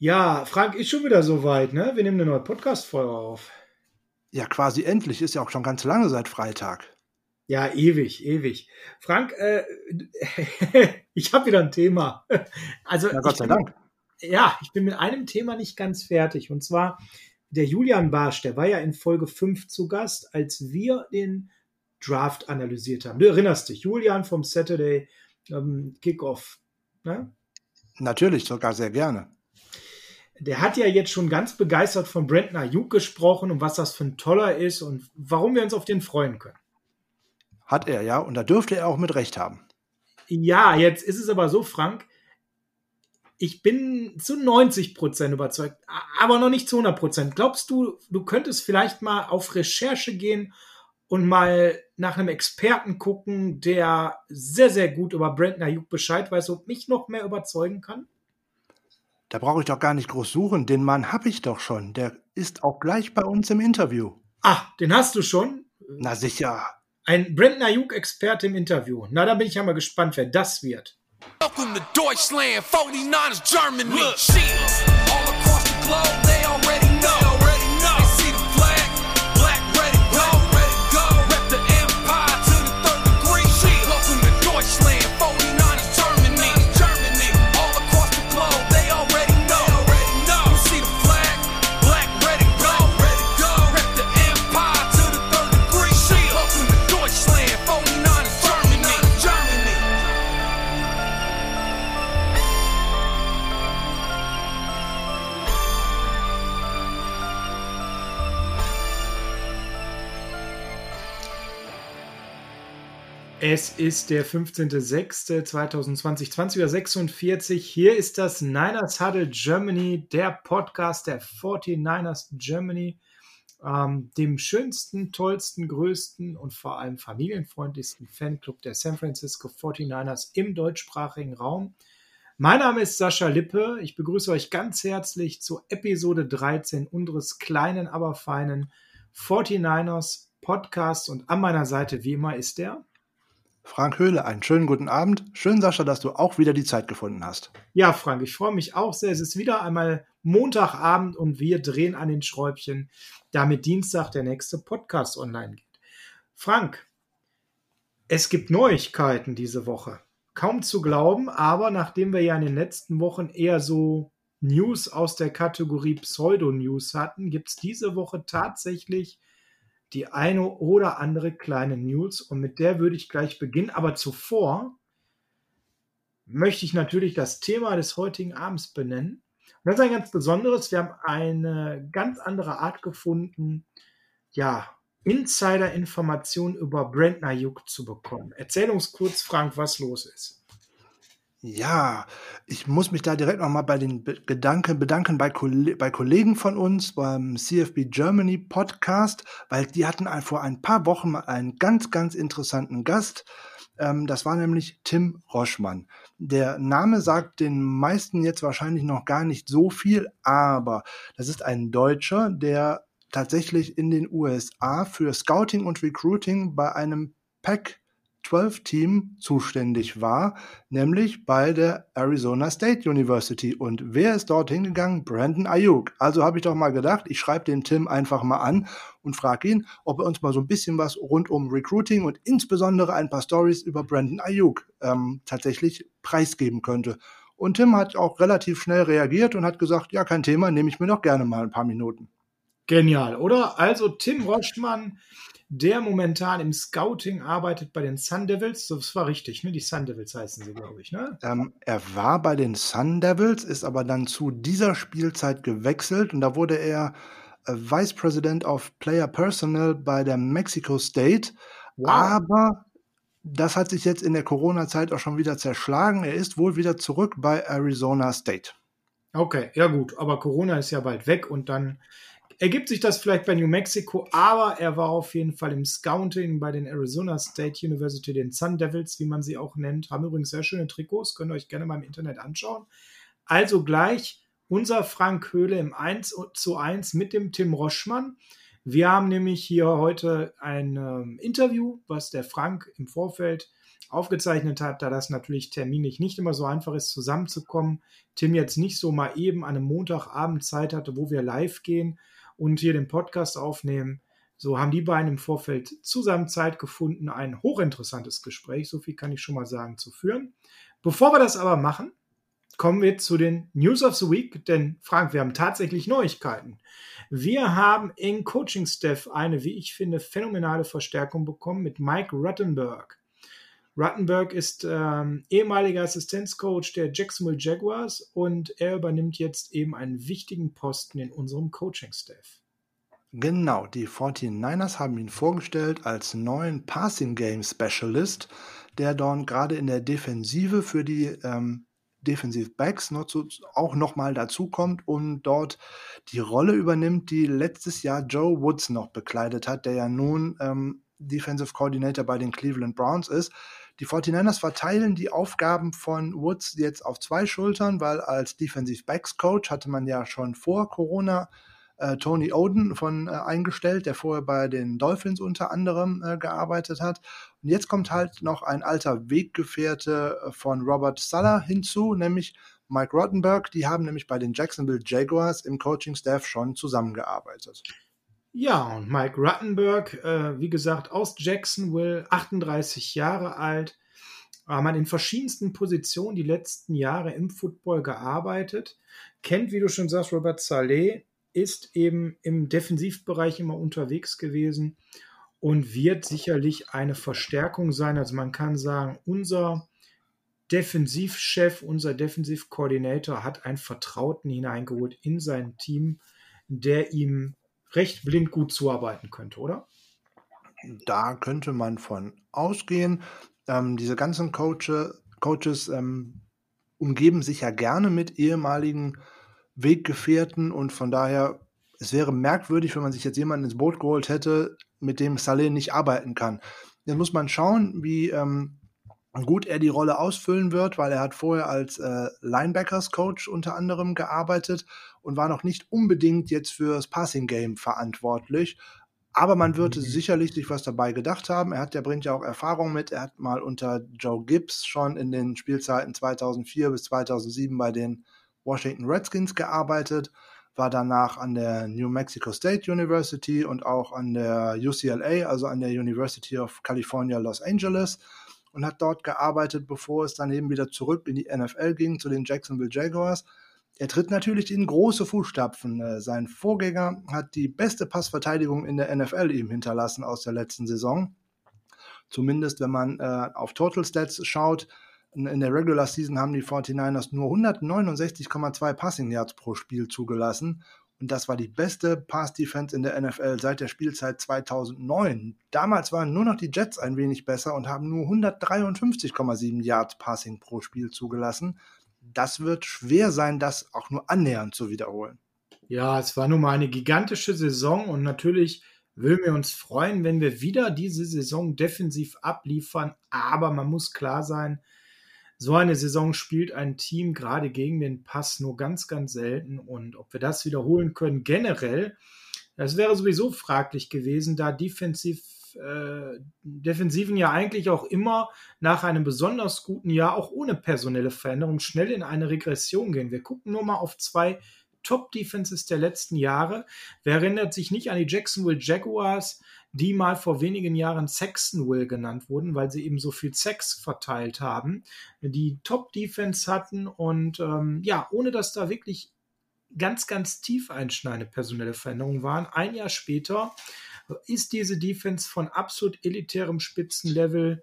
Ja, Frank, ist schon wieder soweit, ne? Wir nehmen eine neue Podcast-Folge auf. Ja, quasi endlich. Ist ja auch schon ganz lange seit Freitag. Ja, ewig, ewig. Frank, äh, ich habe wieder ein Thema. Also, ja, Gott sei bin, Dank. Ja, ich bin mit einem Thema nicht ganz fertig. Und zwar der Julian Barsch, der war ja in Folge 5 zu Gast, als wir den Draft analysiert haben. Du erinnerst dich, Julian vom Saturday ähm, Kickoff. Ne? Natürlich, sogar sehr gerne der hat ja jetzt schon ganz begeistert von Brandon Ayuk gesprochen und was das für ein toller ist und warum wir uns auf den freuen können. Hat er, ja. Und da dürfte er auch mit Recht haben. Ja, jetzt ist es aber so, Frank. Ich bin zu 90 Prozent überzeugt, aber noch nicht zu 100 Prozent. Glaubst du, du könntest vielleicht mal auf Recherche gehen und mal nach einem Experten gucken, der sehr, sehr gut über Brandon Ayuk Bescheid weiß und mich noch mehr überzeugen kann? Da brauche ich doch gar nicht groß suchen. Den Mann habe ich doch schon. Der ist auch gleich bei uns im Interview. Ah, den hast du schon? Na sicher. Ein Brandon Ayuk-Experte im Interview. Na, da bin ich ja mal gespannt, wer das wird. Welcome to Deutschland, 49ers Germany. Look. All across the globe, they already Es ist der 15.06.2020, 20.46 Uhr. Hier ist das Niners Huddle Germany, der Podcast der 49ers Germany, ähm, dem schönsten, tollsten, größten und vor allem familienfreundlichsten Fanclub der San Francisco 49ers im deutschsprachigen Raum. Mein Name ist Sascha Lippe. Ich begrüße euch ganz herzlich zur Episode 13 unseres kleinen, aber feinen 49ers Podcasts. Und an meiner Seite, wie immer, ist der Frank Höhle, einen schönen guten Abend. Schön, Sascha, dass du auch wieder die Zeit gefunden hast. Ja, Frank, ich freue mich auch sehr. Es ist wieder einmal Montagabend und wir drehen an den Schräubchen, damit Dienstag der nächste Podcast online geht. Frank, es gibt Neuigkeiten diese Woche. Kaum zu glauben, aber nachdem wir ja in den letzten Wochen eher so News aus der Kategorie Pseudo-News hatten, gibt es diese Woche tatsächlich die eine oder andere kleine News und mit der würde ich gleich beginnen. Aber zuvor möchte ich natürlich das Thema des heutigen Abends benennen. Und das ist ein ganz besonderes. Wir haben eine ganz andere Art gefunden, ja, Insider-Informationen über Brent Ayuk zu bekommen. Erzähl uns kurz, Frank, was los ist. Ja, ich muss mich da direkt nochmal bei den Gedanken bedanken bei, bei Kollegen von uns beim CFB Germany Podcast, weil die hatten vor ein paar Wochen einen ganz, ganz interessanten Gast. Ähm, das war nämlich Tim Roschmann. Der Name sagt den meisten jetzt wahrscheinlich noch gar nicht so viel, aber das ist ein Deutscher, der tatsächlich in den USA für Scouting und Recruiting bei einem Pack 12-Team zuständig war, nämlich bei der Arizona State University. Und wer ist dort hingegangen? Brandon Ayuk. Also habe ich doch mal gedacht, ich schreibe den Tim einfach mal an und frage ihn, ob er uns mal so ein bisschen was rund um Recruiting und insbesondere ein paar Stories über Brandon Ayuk ähm, tatsächlich preisgeben könnte. Und Tim hat auch relativ schnell reagiert und hat gesagt, ja, kein Thema, nehme ich mir doch gerne mal ein paar Minuten. Genial, oder? Also Tim Roschmann der momentan im Scouting arbeitet bei den Sun Devils. Das war richtig, ne? Die Sun Devils heißen sie, glaube ich, ne? Ähm, er war bei den Sun Devils, ist aber dann zu dieser Spielzeit gewechselt und da wurde er äh, Vice President of Player Personnel bei der Mexico State. Wow. Aber das hat sich jetzt in der Corona-Zeit auch schon wieder zerschlagen. Er ist wohl wieder zurück bei Arizona State. Okay, ja gut, aber Corona ist ja bald weg und dann ergibt sich das vielleicht bei New Mexico, aber er war auf jeden Fall im Scouting bei den Arizona State University, den Sun Devils, wie man sie auch nennt. Haben übrigens sehr schöne Trikots, könnt ihr euch gerne mal im Internet anschauen. Also gleich unser Frank Höhle im 1 zu 1 mit dem Tim Roschmann. Wir haben nämlich hier heute ein ähm, Interview, was der Frank im Vorfeld aufgezeichnet hat, da das natürlich terminlich nicht immer so einfach ist, zusammenzukommen. Tim jetzt nicht so mal eben an einem Montagabend Zeit hatte, wo wir live gehen und hier den Podcast aufnehmen. So haben die beiden im Vorfeld zusammen Zeit gefunden, ein hochinteressantes Gespräch, so viel kann ich schon mal sagen, zu führen. Bevor wir das aber machen, kommen wir zu den News of the Week, denn Frank, wir haben tatsächlich Neuigkeiten. Wir haben in Coaching Staff eine, wie ich finde, phänomenale Verstärkung bekommen mit Mike Ruttenberg. Ruttenberg ist ähm, ehemaliger Assistenzcoach der Jacksonville Jaguars und er übernimmt jetzt eben einen wichtigen Posten in unserem Coaching-Staff. Genau, die 49ers haben ihn vorgestellt als neuen Passing Game Specialist, der dann gerade in der Defensive für die ähm, Defensive Backs noch zu, auch nochmal dazukommt und dort die Rolle übernimmt, die letztes Jahr Joe Woods noch bekleidet hat, der ja nun ähm, Defensive Coordinator bei den Cleveland Browns ist. Die 49ers verteilen die Aufgaben von Woods jetzt auf zwei Schultern, weil als Defensive Backs Coach hatte man ja schon vor Corona äh, Tony Oden von äh, eingestellt, der vorher bei den Dolphins unter anderem äh, gearbeitet hat. Und jetzt kommt halt noch ein alter Weggefährte äh, von Robert Suller hinzu, nämlich Mike Rottenberg. Die haben nämlich bei den Jacksonville Jaguars im Coaching-Staff schon zusammengearbeitet. Ja, und Mike Ruttenberg, äh, wie gesagt, aus Jacksonville, 38 Jahre alt, äh, man in verschiedensten Positionen die letzten Jahre im Football gearbeitet, kennt, wie du schon sagst, Robert Saleh, ist eben im Defensivbereich immer unterwegs gewesen und wird sicherlich eine Verstärkung sein. Also man kann sagen, unser Defensivchef, unser Defensivkoordinator hat einen Vertrauten hineingeholt in sein Team, der ihm recht blind gut zuarbeiten könnte, oder? Da könnte man von ausgehen. Ähm, diese ganzen Coache, Coaches ähm, umgeben sich ja gerne mit ehemaligen Weggefährten und von daher, es wäre merkwürdig, wenn man sich jetzt jemanden ins Boot geholt hätte, mit dem Saleh nicht arbeiten kann. Jetzt muss man schauen, wie ähm, gut er die Rolle ausfüllen wird, weil er hat vorher als äh, Linebackers-Coach unter anderem gearbeitet und war noch nicht unbedingt jetzt für das Passing-Game verantwortlich. Aber man wird mhm. sicherlich sich was dabei gedacht haben. Er hat, der bringt ja auch Erfahrung mit. Er hat mal unter Joe Gibbs schon in den Spielzeiten 2004 bis 2007 bei den Washington Redskins gearbeitet, war danach an der New Mexico State University und auch an der UCLA, also an der University of California Los Angeles und hat dort gearbeitet, bevor es dann eben wieder zurück in die NFL ging zu den Jacksonville Jaguars. Er tritt natürlich in große Fußstapfen. Äh, sein Vorgänger hat die beste Passverteidigung in der NFL ihm hinterlassen aus der letzten Saison. Zumindest wenn man äh, auf Total Stats schaut, in der Regular Season haben die 49ers nur 169,2 Passing Yards pro Spiel zugelassen. Und das war die beste Pass-Defense in der NFL seit der Spielzeit 2009. Damals waren nur noch die Jets ein wenig besser und haben nur 153,7 Yards Passing pro Spiel zugelassen. Das wird schwer sein, das auch nur annähernd zu wiederholen. Ja, es war nun mal eine gigantische Saison und natürlich würden wir uns freuen, wenn wir wieder diese Saison defensiv abliefern. Aber man muss klar sein, so eine Saison spielt ein Team gerade gegen den Pass nur ganz, ganz selten. Und ob wir das wiederholen können, generell, das wäre sowieso fraglich gewesen, da defensiv, äh, Defensiven ja eigentlich auch immer nach einem besonders guten Jahr, auch ohne personelle Veränderung, schnell in eine Regression gehen. Wir gucken nur mal auf zwei Top-Defenses der letzten Jahre. Wer erinnert sich nicht an die Jacksonville Jaguars, die mal vor wenigen Jahren Sextonville genannt wurden, weil sie eben so viel Sex verteilt haben, die Top-Defense hatten und ähm, ja, ohne dass da wirklich ganz, ganz tief einschneidende personelle Veränderungen waren. Ein Jahr später ist diese Defense von absolut elitärem Spitzenlevel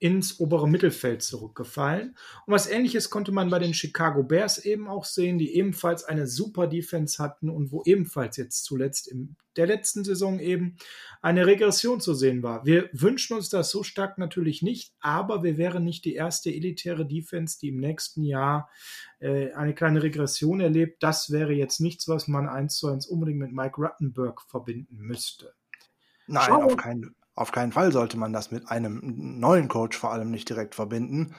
ins obere Mittelfeld zurückgefallen. Und was ähnliches konnte man bei den Chicago Bears eben auch sehen, die ebenfalls eine super Defense hatten und wo ebenfalls jetzt zuletzt in der letzten Saison eben eine Regression zu sehen war. Wir wünschen uns das so stark natürlich nicht, aber wir wären nicht die erste elitäre Defense, die im nächsten Jahr äh, eine kleine Regression erlebt. Das wäre jetzt nichts, was man eins zu eins unbedingt mit Mike Ruttenberg verbinden müsste. Nein, Schau, auf keinen Fall. Auf keinen Fall sollte man das mit einem neuen Coach vor allem nicht direkt verbinden.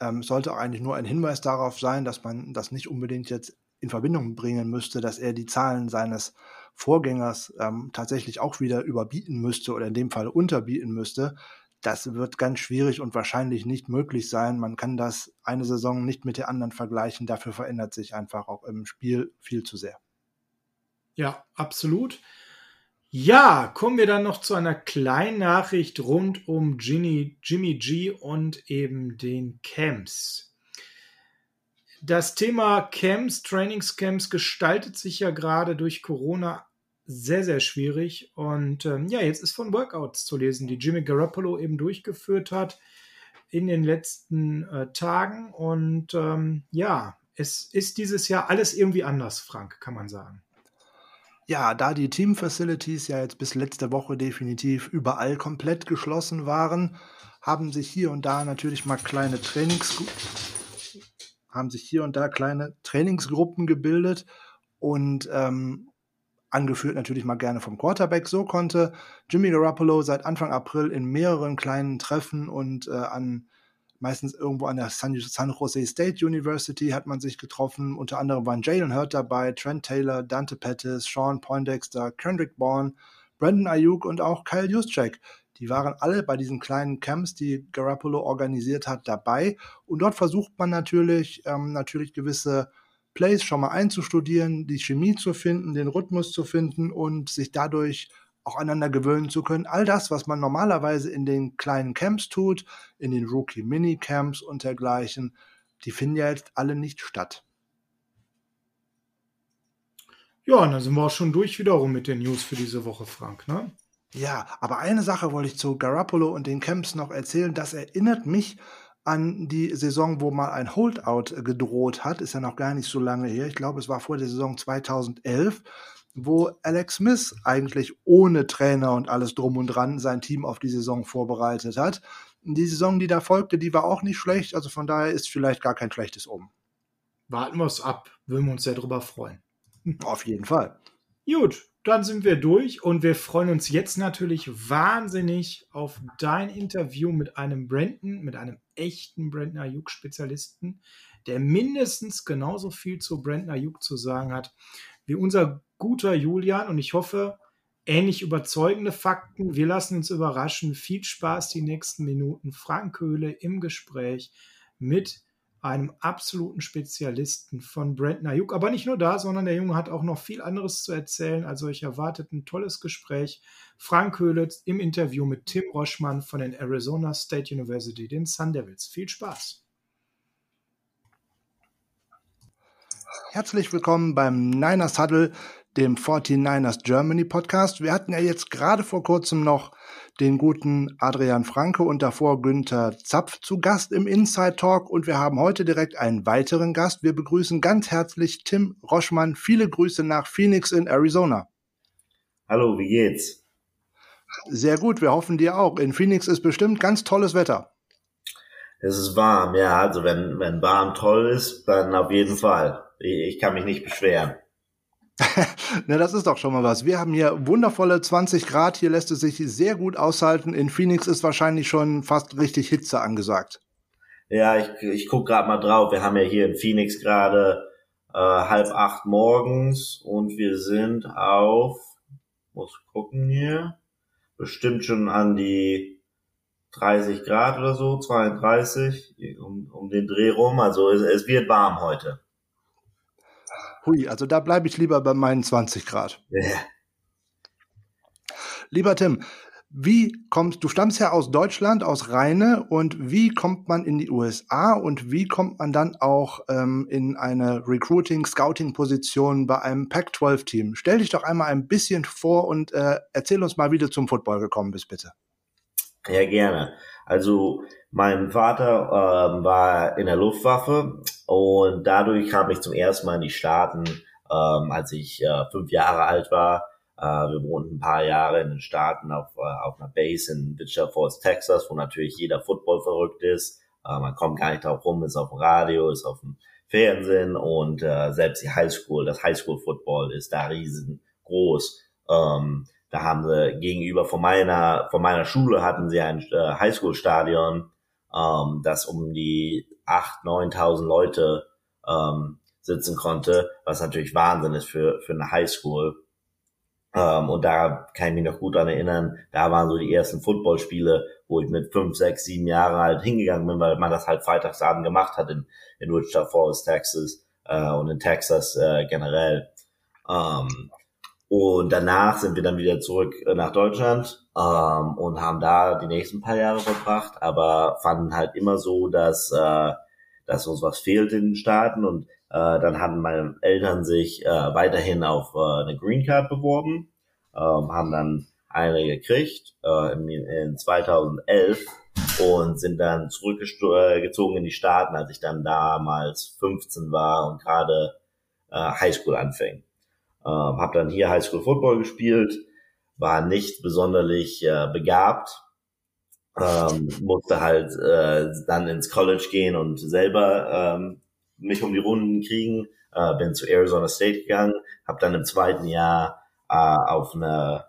Ähm, sollte eigentlich nur ein Hinweis darauf sein, dass man das nicht unbedingt jetzt in Verbindung bringen müsste, dass er die Zahlen seines Vorgängers ähm, tatsächlich auch wieder überbieten müsste oder in dem Fall unterbieten müsste. das wird ganz schwierig und wahrscheinlich nicht möglich sein. Man kann das eine Saison nicht mit der anderen vergleichen. Dafür verändert sich einfach auch im Spiel viel zu sehr. Ja, absolut. Ja, kommen wir dann noch zu einer kleinen Nachricht rund um Ginny, Jimmy G und eben den Camps. Das Thema Camps, Trainingscamps gestaltet sich ja gerade durch Corona sehr, sehr schwierig. Und ähm, ja, jetzt ist von Workouts zu lesen, die Jimmy Garoppolo eben durchgeführt hat in den letzten äh, Tagen. Und ähm, ja, es ist dieses Jahr alles irgendwie anders, Frank, kann man sagen. Ja, da die Team-Facilities ja jetzt bis letzte Woche definitiv überall komplett geschlossen waren, haben sich hier und da natürlich mal kleine Trainings haben sich hier und da kleine Trainingsgruppen gebildet und ähm, angeführt natürlich mal gerne vom Quarterback. So konnte Jimmy Garoppolo seit Anfang April in mehreren kleinen Treffen und äh, an meistens irgendwo an der San, San, Jose State University hat man sich getroffen. Unter anderem waren Jalen Hurt dabei, Trent Taylor, Dante Pettis, Sean Poindexter, Kendrick Bourne, Brandon Ayuk und auch Kyle Juszczyk. Die waren alle bei diesen kleinen Camps, die Garoppolo organisiert hat, dabei. Und dort versucht man natürlich, ähm, natürlich gewisse Plays schon mal einzustudieren, die Chemie zu finden, den Rhythmus zu finden und sich dadurch auch einander gewöhnen zu können. All das, was man normalerweise in den kleinen Camps tut, in den Rookie-Mini-Camps und dergleichen, die finden ja jetzt alle nicht statt. Ja, und dann sind wir auch schon durch wiederum mit den News für diese Woche, Frank, ne? Ja, aber eine Sache wollte ich zu Garoppolo und den Camps noch erzählen. Das erinnert mich an die Saison, wo mal ein Holdout gedroht hat. Ist ja noch gar nicht so lange her. Ich glaube, es war vor der Saison 2011 wo Alex Smith eigentlich ohne Trainer und alles drum und dran sein Team auf die Saison vorbereitet hat. Die Saison, die da folgte, die war auch nicht schlecht, also von daher ist vielleicht gar kein schlechtes Um. Warten wir es ab, würden wir uns sehr drüber freuen. Auf jeden Fall. Gut, dann sind wir durch und wir freuen uns jetzt natürlich wahnsinnig auf dein Interview mit einem Brandon, mit einem echten Brandon Ayuk-Spezialisten, der mindestens genauso viel zu Brandon Ayuk zu sagen hat wie unser guter Julian und ich hoffe, ähnlich überzeugende Fakten. Wir lassen uns überraschen. Viel Spaß die nächsten Minuten. Frank Höhle im Gespräch mit einem absoluten Spezialisten von Brandon Ayuk. Aber nicht nur da, sondern der Junge hat auch noch viel anderes zu erzählen. Also ich erwartet ein tolles Gespräch. Frank Höhle im Interview mit Tim Roschmann von den Arizona State University, den Sun Devils. Viel Spaß. Herzlich willkommen beim Niners Huddle, dem 49ers Germany Podcast. Wir hatten ja jetzt gerade vor kurzem noch den guten Adrian Franke und davor Günther Zapf zu Gast im Inside Talk und wir haben heute direkt einen weiteren Gast. Wir begrüßen ganz herzlich Tim Roschmann. Viele Grüße nach Phoenix in Arizona. Hallo, wie geht's? Sehr gut, wir hoffen dir auch. In Phoenix ist bestimmt ganz tolles Wetter. Es ist warm, ja. Also wenn, wenn warm toll ist, dann auf jeden Fall. Ich kann mich nicht beschweren. Na, das ist doch schon mal was. Wir haben hier wundervolle 20 Grad. Hier lässt es sich sehr gut aushalten. In Phoenix ist wahrscheinlich schon fast richtig Hitze angesagt. Ja, ich, ich guck gerade mal drauf. Wir haben ja hier in Phoenix gerade äh, halb acht morgens und wir sind auf, muss gucken hier, bestimmt schon an die 30 Grad oder so, 32, um, um den Dreh rum. Also es, es wird warm heute. Hui, also da bleibe ich lieber bei meinen 20 Grad. Ja. Lieber Tim, wie kommst du stammst ja aus Deutschland, aus Rheine und wie kommt man in die USA und wie kommt man dann auch ähm, in eine Recruiting-Scouting-Position bei einem Pac-12-Team? Stell dich doch einmal ein bisschen vor und äh, erzähl uns mal, wie du zum Football gekommen bist, bitte. Ja, gerne. Also mein Vater ähm, war in der Luftwaffe und dadurch kam ich zum ersten Mal in die Staaten, ähm, als ich äh, fünf Jahre alt war. Äh, wir wohnten ein paar Jahre in den Staaten auf, äh, auf einer Base in Wichita Falls, Texas, wo natürlich jeder Football verrückt ist. Äh, man kommt gar nicht drauf rum, ist auf dem Radio, ist auf dem Fernsehen und äh, selbst die Highschool, das Highschool Football ist da riesengroß. Ähm, da haben sie gegenüber von meiner, von meiner Schule hatten sie ein äh, Highschool-Stadion, ähm, das um die 8.000, 9.000 Leute ähm, sitzen konnte, was natürlich Wahnsinn ist für, für eine Highschool. Ähm, und da kann ich mich noch gut dran erinnern, da waren so die ersten Footballspiele, wo ich mit fünf, sechs, sieben Jahren halt hingegangen bin, weil man das halt freitagsabend gemacht hat in, in Wichita Falls, Texas äh, und in Texas äh, generell. Ähm, und danach sind wir dann wieder zurück nach Deutschland ähm, und haben da die nächsten paar Jahre verbracht, aber fanden halt immer so, dass, äh, dass uns was fehlt in den Staaten und äh, dann hatten meine Eltern sich äh, weiterhin auf äh, eine Green Card beworben, ähm, haben dann eine gekriegt äh, in, in 2011 und sind dann zurückgezogen in die Staaten, als ich dann damals 15 war und gerade äh, Highschool anfing. Ähm, habe dann hier Highschool Football gespielt, war nicht besonderlich äh, begabt, ähm, musste halt äh, dann ins College gehen und selber ähm, mich um die Runden kriegen. Äh, bin zu Arizona State gegangen, habe dann im zweiten Jahr äh, auf eine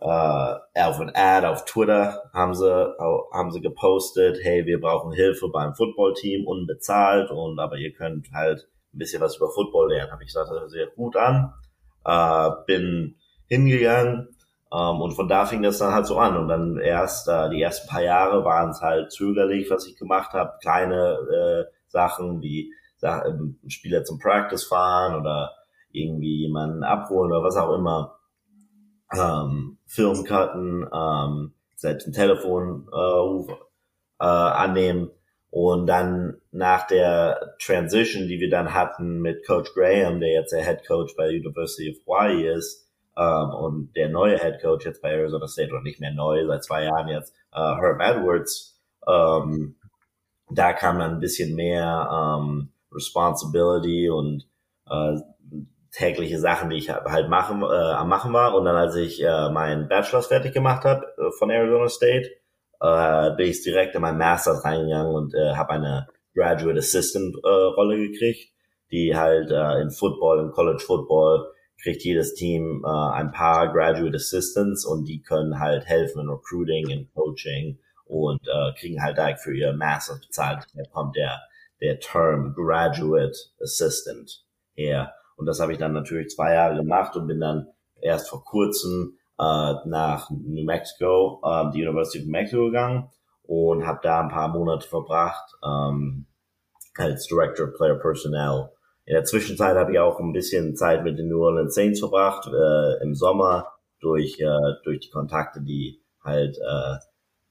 äh, auf ein Ad auf Twitter haben sie haben sie gepostet, hey, wir brauchen Hilfe beim Footballteam unbezahlt und aber ihr könnt halt ein bisschen was über Football lernen. Habe ich gesagt, das hört sich gut an äh, bin hingegangen ähm, und von da fing das dann halt so an. Und dann erst äh, die ersten paar Jahre waren es halt zögerlich, was ich gemacht habe. Kleine äh, Sachen wie Sachen, Spieler zum Practice fahren oder irgendwie jemanden abholen oder was auch immer. Ähm, Filmkarten, ähm, selbst ein Telefon äh, äh, annehmen und dann nach der Transition, die wir dann hatten mit Coach Graham, der jetzt der Head Coach bei University of Hawaii ist, ähm, und der neue Head Coach jetzt bei Arizona State, oder nicht mehr neu, seit zwei Jahren jetzt, äh, Herb Edwards, ähm, da kam dann ein bisschen mehr ähm, Responsibility und äh, tägliche Sachen, die ich halt machen, äh, am machen war. Und dann, als ich äh, meinen Bachelor fertig gemacht habe äh, von Arizona State, äh, bin ich direkt in mein Masters reingegangen und äh, habe eine Graduate Assistant äh, Rolle gekriegt, die halt äh, in Football, in College Football kriegt jedes Team äh, ein paar Graduate Assistants und die können halt helfen in Recruiting, in Coaching und äh, kriegen halt direkt für ihr Masters bezahlt. Da kommt der, der Term Graduate Assistant her. Und das habe ich dann natürlich zwei Jahre gemacht und bin dann erst vor kurzem äh, nach New Mexico, äh, die University of New Mexico gegangen und habe da ein paar Monate verbracht ähm, als Director of Player Personnel. In der Zwischenzeit habe ich auch ein bisschen Zeit mit den New Orleans Saints verbracht äh, im Sommer durch äh, durch die Kontakte, die halt äh,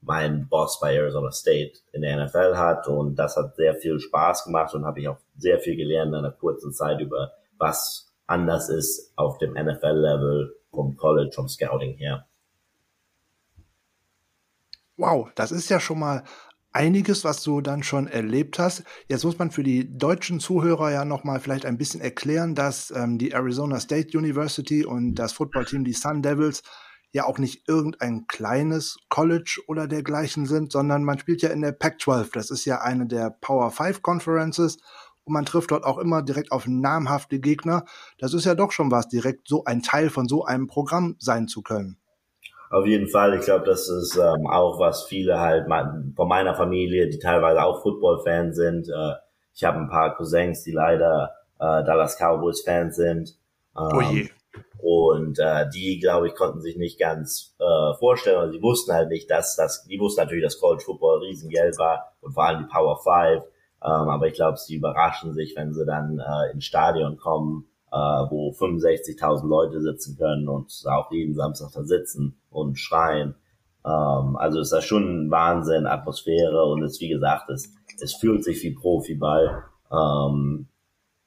mein Boss bei Arizona State in der NFL hat und das hat sehr viel Spaß gemacht und habe ich auch sehr viel gelernt in einer kurzen Zeit über was anders ist auf dem NFL-Level vom College, vom Scouting her. Wow, das ist ja schon mal einiges, was du dann schon erlebt hast. Jetzt muss man für die deutschen Zuhörer ja noch mal vielleicht ein bisschen erklären, dass ähm, die Arizona State University und das Footballteam, die Sun Devils, ja auch nicht irgendein kleines College oder dergleichen sind, sondern man spielt ja in der Pac-12. Das ist ja eine der Power 5 Conferences und man trifft dort auch immer direkt auf namhafte Gegner. Das ist ja doch schon was, direkt so ein Teil von so einem Programm sein zu können. Auf jeden Fall. Ich glaube, das ist ähm, auch was viele halt von meiner Familie, die teilweise auch Football-Fans sind. Äh, ich habe ein paar Cousins, die leider äh, Dallas Cowboys-Fans sind. Ähm, oh je. Und äh, die, glaube ich, konnten sich nicht ganz äh, vorstellen, oder sie wussten halt nicht, dass das, die wussten natürlich, dass College Football Riesengeld war und vor allem die Power Five. Ähm, aber ich glaube, sie überraschen sich, wenn sie dann äh, ins Stadion kommen, äh, wo 65.000 Leute sitzen können und auch jeden Samstag da sitzen und schreien. Ähm, also ist das schon ein Wahnsinn, Atmosphäre und es, wie gesagt, es, es fühlt sich wie Profiball. Ähm,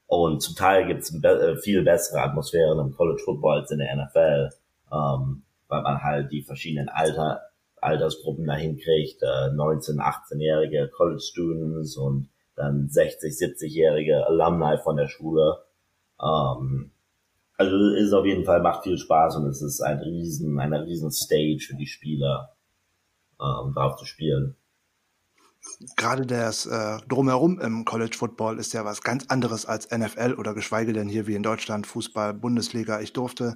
und zum Teil gibt es be äh, viel bessere Atmosphären im College Football als in der NFL, ähm, weil man halt die verschiedenen Alter, Altersgruppen dahin kriegt, äh, 19, 18-jährige College Students und dann 60, 70-jährige Alumni von der Schule. Ähm, also ist auf jeden Fall, macht viel Spaß und es ist ein riesen, eine riesen Stage für die Spieler, ähm, drauf zu spielen. Gerade das äh, Drumherum im College Football ist ja was ganz anderes als NFL oder geschweige denn hier wie in Deutschland Fußball, Bundesliga. Ich durfte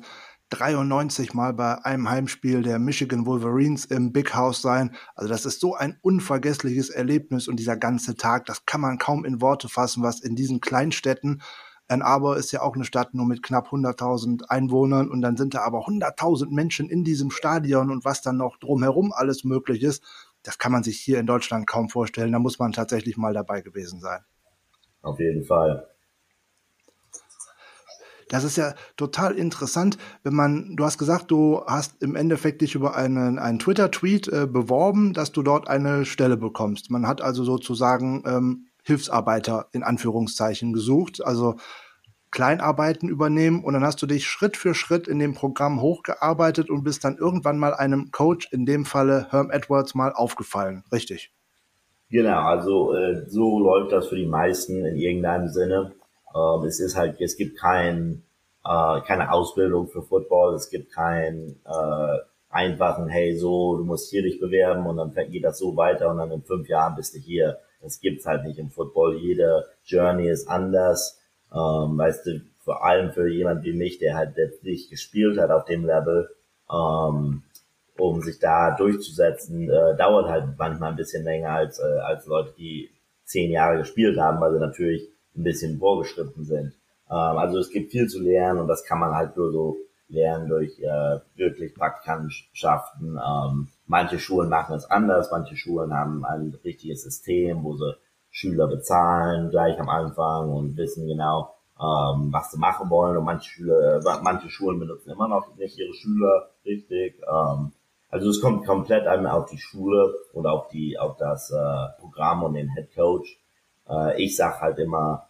93 Mal bei einem Heimspiel der Michigan Wolverines im Big House sein. Also das ist so ein unvergessliches Erlebnis und dieser ganze Tag, das kann man kaum in Worte fassen, was in diesen Kleinstädten Ann Arbor ist ja auch eine Stadt nur mit knapp 100.000 Einwohnern und dann sind da aber 100.000 Menschen in diesem Stadion und was dann noch drumherum alles möglich ist, das kann man sich hier in Deutschland kaum vorstellen. Da muss man tatsächlich mal dabei gewesen sein. Auf jeden Fall. Das ist ja total interessant, wenn man, du hast gesagt, du hast im Endeffekt dich über einen, einen Twitter-Tweet äh, beworben, dass du dort eine Stelle bekommst. Man hat also sozusagen ähm, Hilfsarbeiter in Anführungszeichen gesucht, also Kleinarbeiten übernehmen und dann hast du dich Schritt für Schritt in dem Programm hochgearbeitet und bist dann irgendwann mal einem Coach, in dem Falle Herm Edwards, mal aufgefallen. Richtig? Genau, also äh, so läuft das für die meisten in irgendeinem Sinne. Ähm, es ist halt, es gibt kein, äh, keine Ausbildung für Football, es gibt kein äh, einfachen, hey, so, du musst hier dich bewerben und dann geht das so weiter und dann in fünf Jahren bist du hier. Das gibt's halt nicht im Football. Jede Journey ist anders. Ähm, weißt du, vor allem für jemand wie mich, der halt letztlich gespielt hat auf dem Level, ähm, um sich da durchzusetzen, äh, dauert halt manchmal ein bisschen länger als, äh, als Leute, die zehn Jahre gespielt haben, weil sie natürlich ein bisschen vorgeschritten sind. Ähm, also es gibt viel zu lernen und das kann man halt nur so lernen durch äh, wirklich Praktikantenschaften. Ähm, manche Schulen machen es anders, manche Schulen haben ein richtiges System, wo sie Schüler bezahlen gleich am Anfang und wissen genau, ähm, was sie machen wollen. Und manche Schüler, äh, manche Schulen benutzen immer noch nicht ihre Schüler richtig. Ähm, also es kommt komplett an auf die Schule und auf die, auf das äh, Programm und den Head Coach. Äh, ich sag halt immer,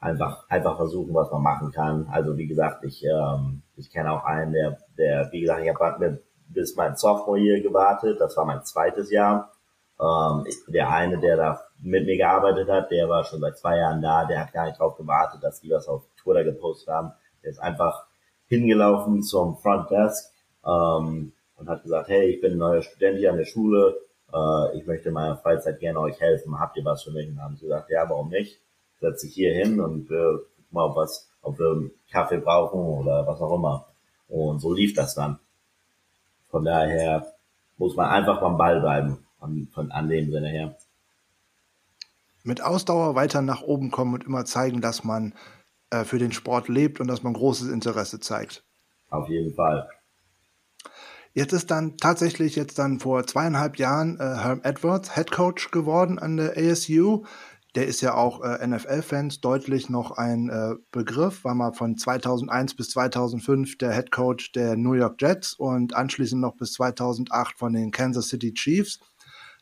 einfach, einfach versuchen, was man machen kann. Also wie gesagt, ich, ähm, ich kenne auch einen, der, der, wie gesagt, ich habe bis mein Sophomore Year gewartet, das war mein zweites Jahr. Ähm, der eine, der da mit mir gearbeitet hat, der war schon seit zwei Jahren da, der hat gar nicht drauf gewartet, dass die was auf Twitter gepostet haben. Der ist einfach hingelaufen zum Front Desk ähm, und hat gesagt, hey, ich bin ein neuer Student hier an der Schule, äh, ich möchte in meiner Freizeit gerne euch helfen, habt ihr was für mich? Und haben sie gesagt, ja, warum nicht? Setz dich hier hin und äh, guck mal, ob, was, ob wir einen Kaffee brauchen oder was auch immer. Und so lief das dann. Von daher muss man einfach beim Ball bleiben, von, von an dem Sinne her. Mit Ausdauer weiter nach oben kommen und immer zeigen, dass man äh, für den Sport lebt und dass man großes Interesse zeigt. Auf jeden Fall. Jetzt ist dann tatsächlich jetzt dann vor zweieinhalb Jahren äh, Herm Edwards Head Coach geworden an der ASU der ist ja auch äh, NFL-Fans deutlich noch ein äh, Begriff, war mal von 2001 bis 2005 der Head Coach der New York Jets und anschließend noch bis 2008 von den Kansas City Chiefs.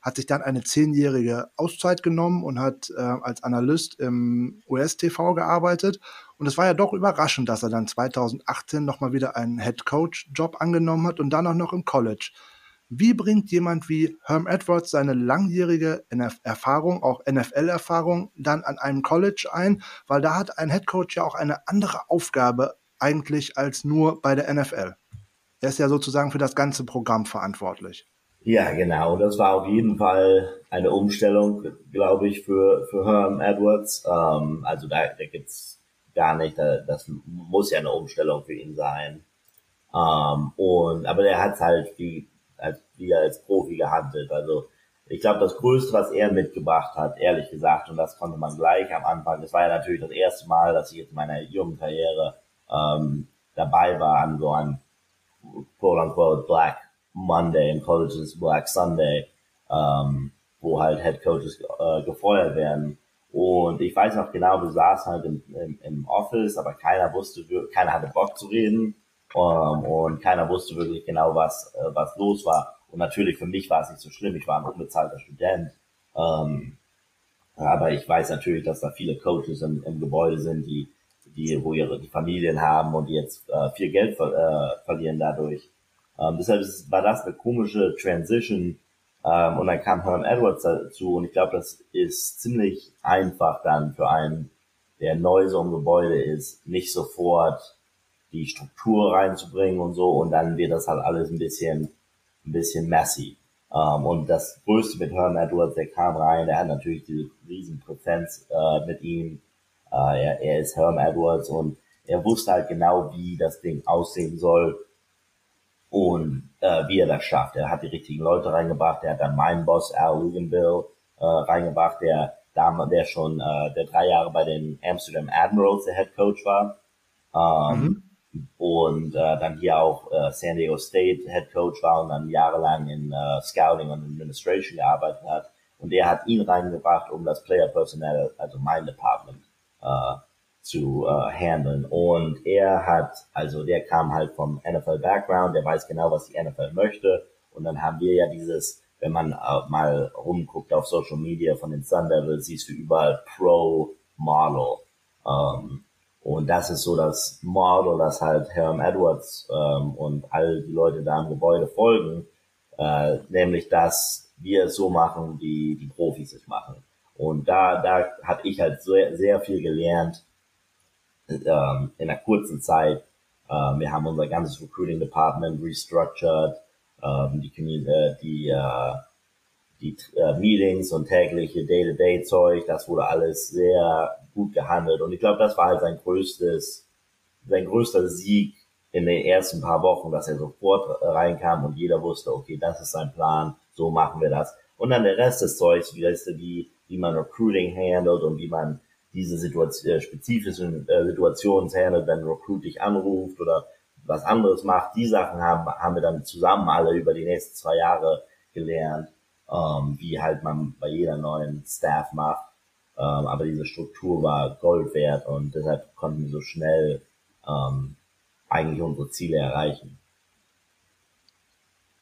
Hat sich dann eine zehnjährige Auszeit genommen und hat äh, als Analyst im US-TV gearbeitet. Und es war ja doch überraschend, dass er dann 2018 nochmal wieder einen Head Coach-Job angenommen hat und dann auch noch im College. Wie bringt jemand wie Herm Edwards seine langjährige Erfahrung, auch NFL-Erfahrung, dann an einem College ein? Weil da hat ein Headcoach ja auch eine andere Aufgabe eigentlich als nur bei der NFL. Er ist ja sozusagen für das ganze Programm verantwortlich. Ja, genau. Das war auf jeden Fall eine Umstellung, glaube ich, für, für Herm Edwards. Ähm, also da, da gibt's gar nicht, das muss ja eine Umstellung für ihn sein. Ähm, und, aber der hat halt die als, wie er als Profi gehandelt. Also ich glaube, das Größte, was er mitgebracht hat, ehrlich gesagt, und das konnte man gleich am Anfang, das war ja natürlich das erste Mal, dass ich jetzt in meiner jungen Karriere ähm, dabei war an so einem quote-unquote Black Monday in Colleges Black Sunday, ähm, wo halt Head Coaches äh, gefeuert werden. Und ich weiß noch genau, wir saßen halt im, im, im Office, aber keiner wusste, keiner hatte Bock zu reden. Ähm, und keiner wusste wirklich genau, was, äh, was los war. Und natürlich für mich war es nicht so schlimm. Ich war ein unbezahlter Student. Ähm, aber ich weiß natürlich, dass da viele Coaches im, im Gebäude sind, die, die, wo ihre die Familien haben und die jetzt äh, viel Geld ver, äh, verlieren dadurch. Ähm, deshalb war das eine komische Transition. Ähm, und dann kam Herm Edwards dazu und ich glaube, das ist ziemlich einfach dann für einen, der neu so im Gebäude ist, nicht sofort die Struktur reinzubringen und so und dann wird das halt alles ein bisschen, ein bisschen messy. Um, ähm, und das Größte mit Herm Edwards, der kam rein, der hat natürlich diese riesen Präsenz äh, mit ihm. Äh, er, er ist Herm Edwards und er wusste halt genau, wie das Ding aussehen soll und äh, wie er das schafft. Er hat die richtigen Leute reingebracht, er hat dann meinen Boss Al Luganville äh, reingebracht, der der schon, äh, der drei Jahre bei den Amsterdam Admirals der Head Coach war. Ähm, mhm. Und äh, dann hier auch äh, San Diego State Head Coach war und dann jahrelang in äh, Scouting und Administration gearbeitet hat. Und der hat ihn reingebracht, um das Player Personnel, also mein Department, äh, zu äh, handeln. Und er hat, also der kam halt vom NFL Background, der weiß genau, was die NFL möchte. Und dann haben wir ja dieses, wenn man äh, mal rumguckt auf Social Media von den Sun Devils, siehst du überall Pro Model. Ähm, und das ist so das Model, das halt Herm Edwards ähm, und all die Leute da im Gebäude folgen, äh, nämlich dass wir es so machen, wie die Profis es machen. Und da, da habe ich halt sehr, sehr viel gelernt, ähm, in einer kurzen Zeit. Ähm, wir haben unser ganzes Recruiting Department restructured, ähm, die, äh, die, äh, die äh, Meetings und tägliche Day-to-Day-Zeug, das wurde alles sehr gut gehandelt. Und ich glaube, das war halt sein größtes, sein größter Sieg in den ersten paar Wochen, dass er sofort reinkam und jeder wusste, okay, das ist sein Plan, so machen wir das. Und dann der Rest des Zeugs, wie, wie, wie man Recruiting handelt und wie man diese Situation, äh, spezifischen äh, Situationen handelt, wenn Recruit dich anruft oder was anderes macht. Die Sachen haben, haben wir dann zusammen alle über die nächsten zwei Jahre gelernt, ähm, wie halt man bei jeder neuen Staff macht. Ähm, aber diese Struktur war Gold wert und deshalb konnten wir so schnell ähm, eigentlich unsere Ziele erreichen.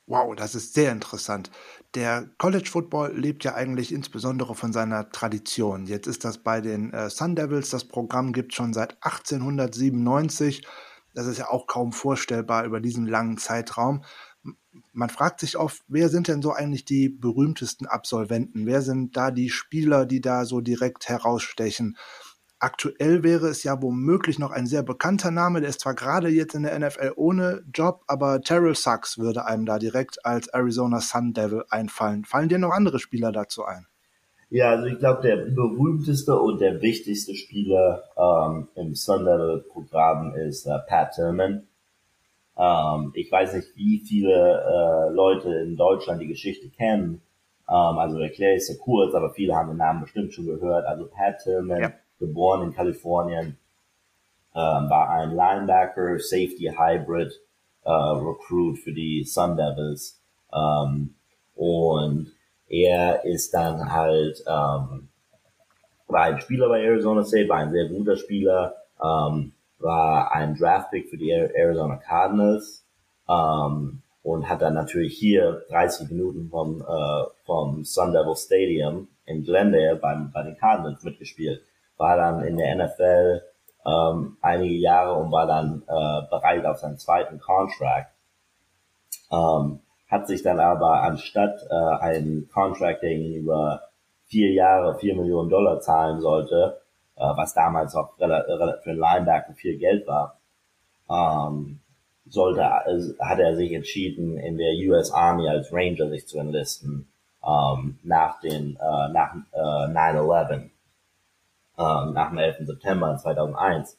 Wow, das ist sehr interessant. Der College Football lebt ja eigentlich insbesondere von seiner Tradition. Jetzt ist das bei den äh, Sun Devils, das Programm gibt schon seit 1897. Das ist ja auch kaum vorstellbar über diesen langen Zeitraum. Man fragt sich oft, wer sind denn so eigentlich die berühmtesten Absolventen? Wer sind da die Spieler, die da so direkt herausstechen? Aktuell wäre es ja womöglich noch ein sehr bekannter Name, der ist zwar gerade jetzt in der NFL ohne Job, aber Terrell Sachs würde einem da direkt als Arizona Sun Devil einfallen. Fallen dir noch andere Spieler dazu ein? Ja, also ich glaube, der berühmteste und der wichtigste Spieler ähm, im Sun Devil Programm ist äh, Pat Tillman. Ähm, ich weiß nicht, wie viele äh, Leute in Deutschland die Geschichte kennen. Ähm, also erkläre ich es ja kurz, aber viele haben den Namen bestimmt schon gehört. Also Pat Tillman ja geboren in Kalifornien, ähm, war ein Linebacker, Safety Hybrid äh, Recruit für die Sun Devils. Ähm, und er ist dann halt, ähm, war ein Spieler bei Arizona State, war ein sehr guter Spieler, ähm, war ein Draftpick für die Arizona Cardinals ähm, und hat dann natürlich hier 30 Minuten vom, äh, vom Sun Devil Stadium in Glendale beim, bei den Cardinals mitgespielt war dann in der NFL ähm, einige Jahre und war dann äh, bereit auf seinen zweiten Contract. Ähm, hat sich dann aber anstatt äh, ein Contract, der ihn über vier Jahre vier Millionen Dollar zahlen sollte, was damals auch für Linebacker viel Geld war, ähm, sollte, äh, hat er sich entschieden, in der US Army als Ranger sich zu enlisten ähm, nach den äh, nach äh, 9/11 ähm, nach dem 11. September 2001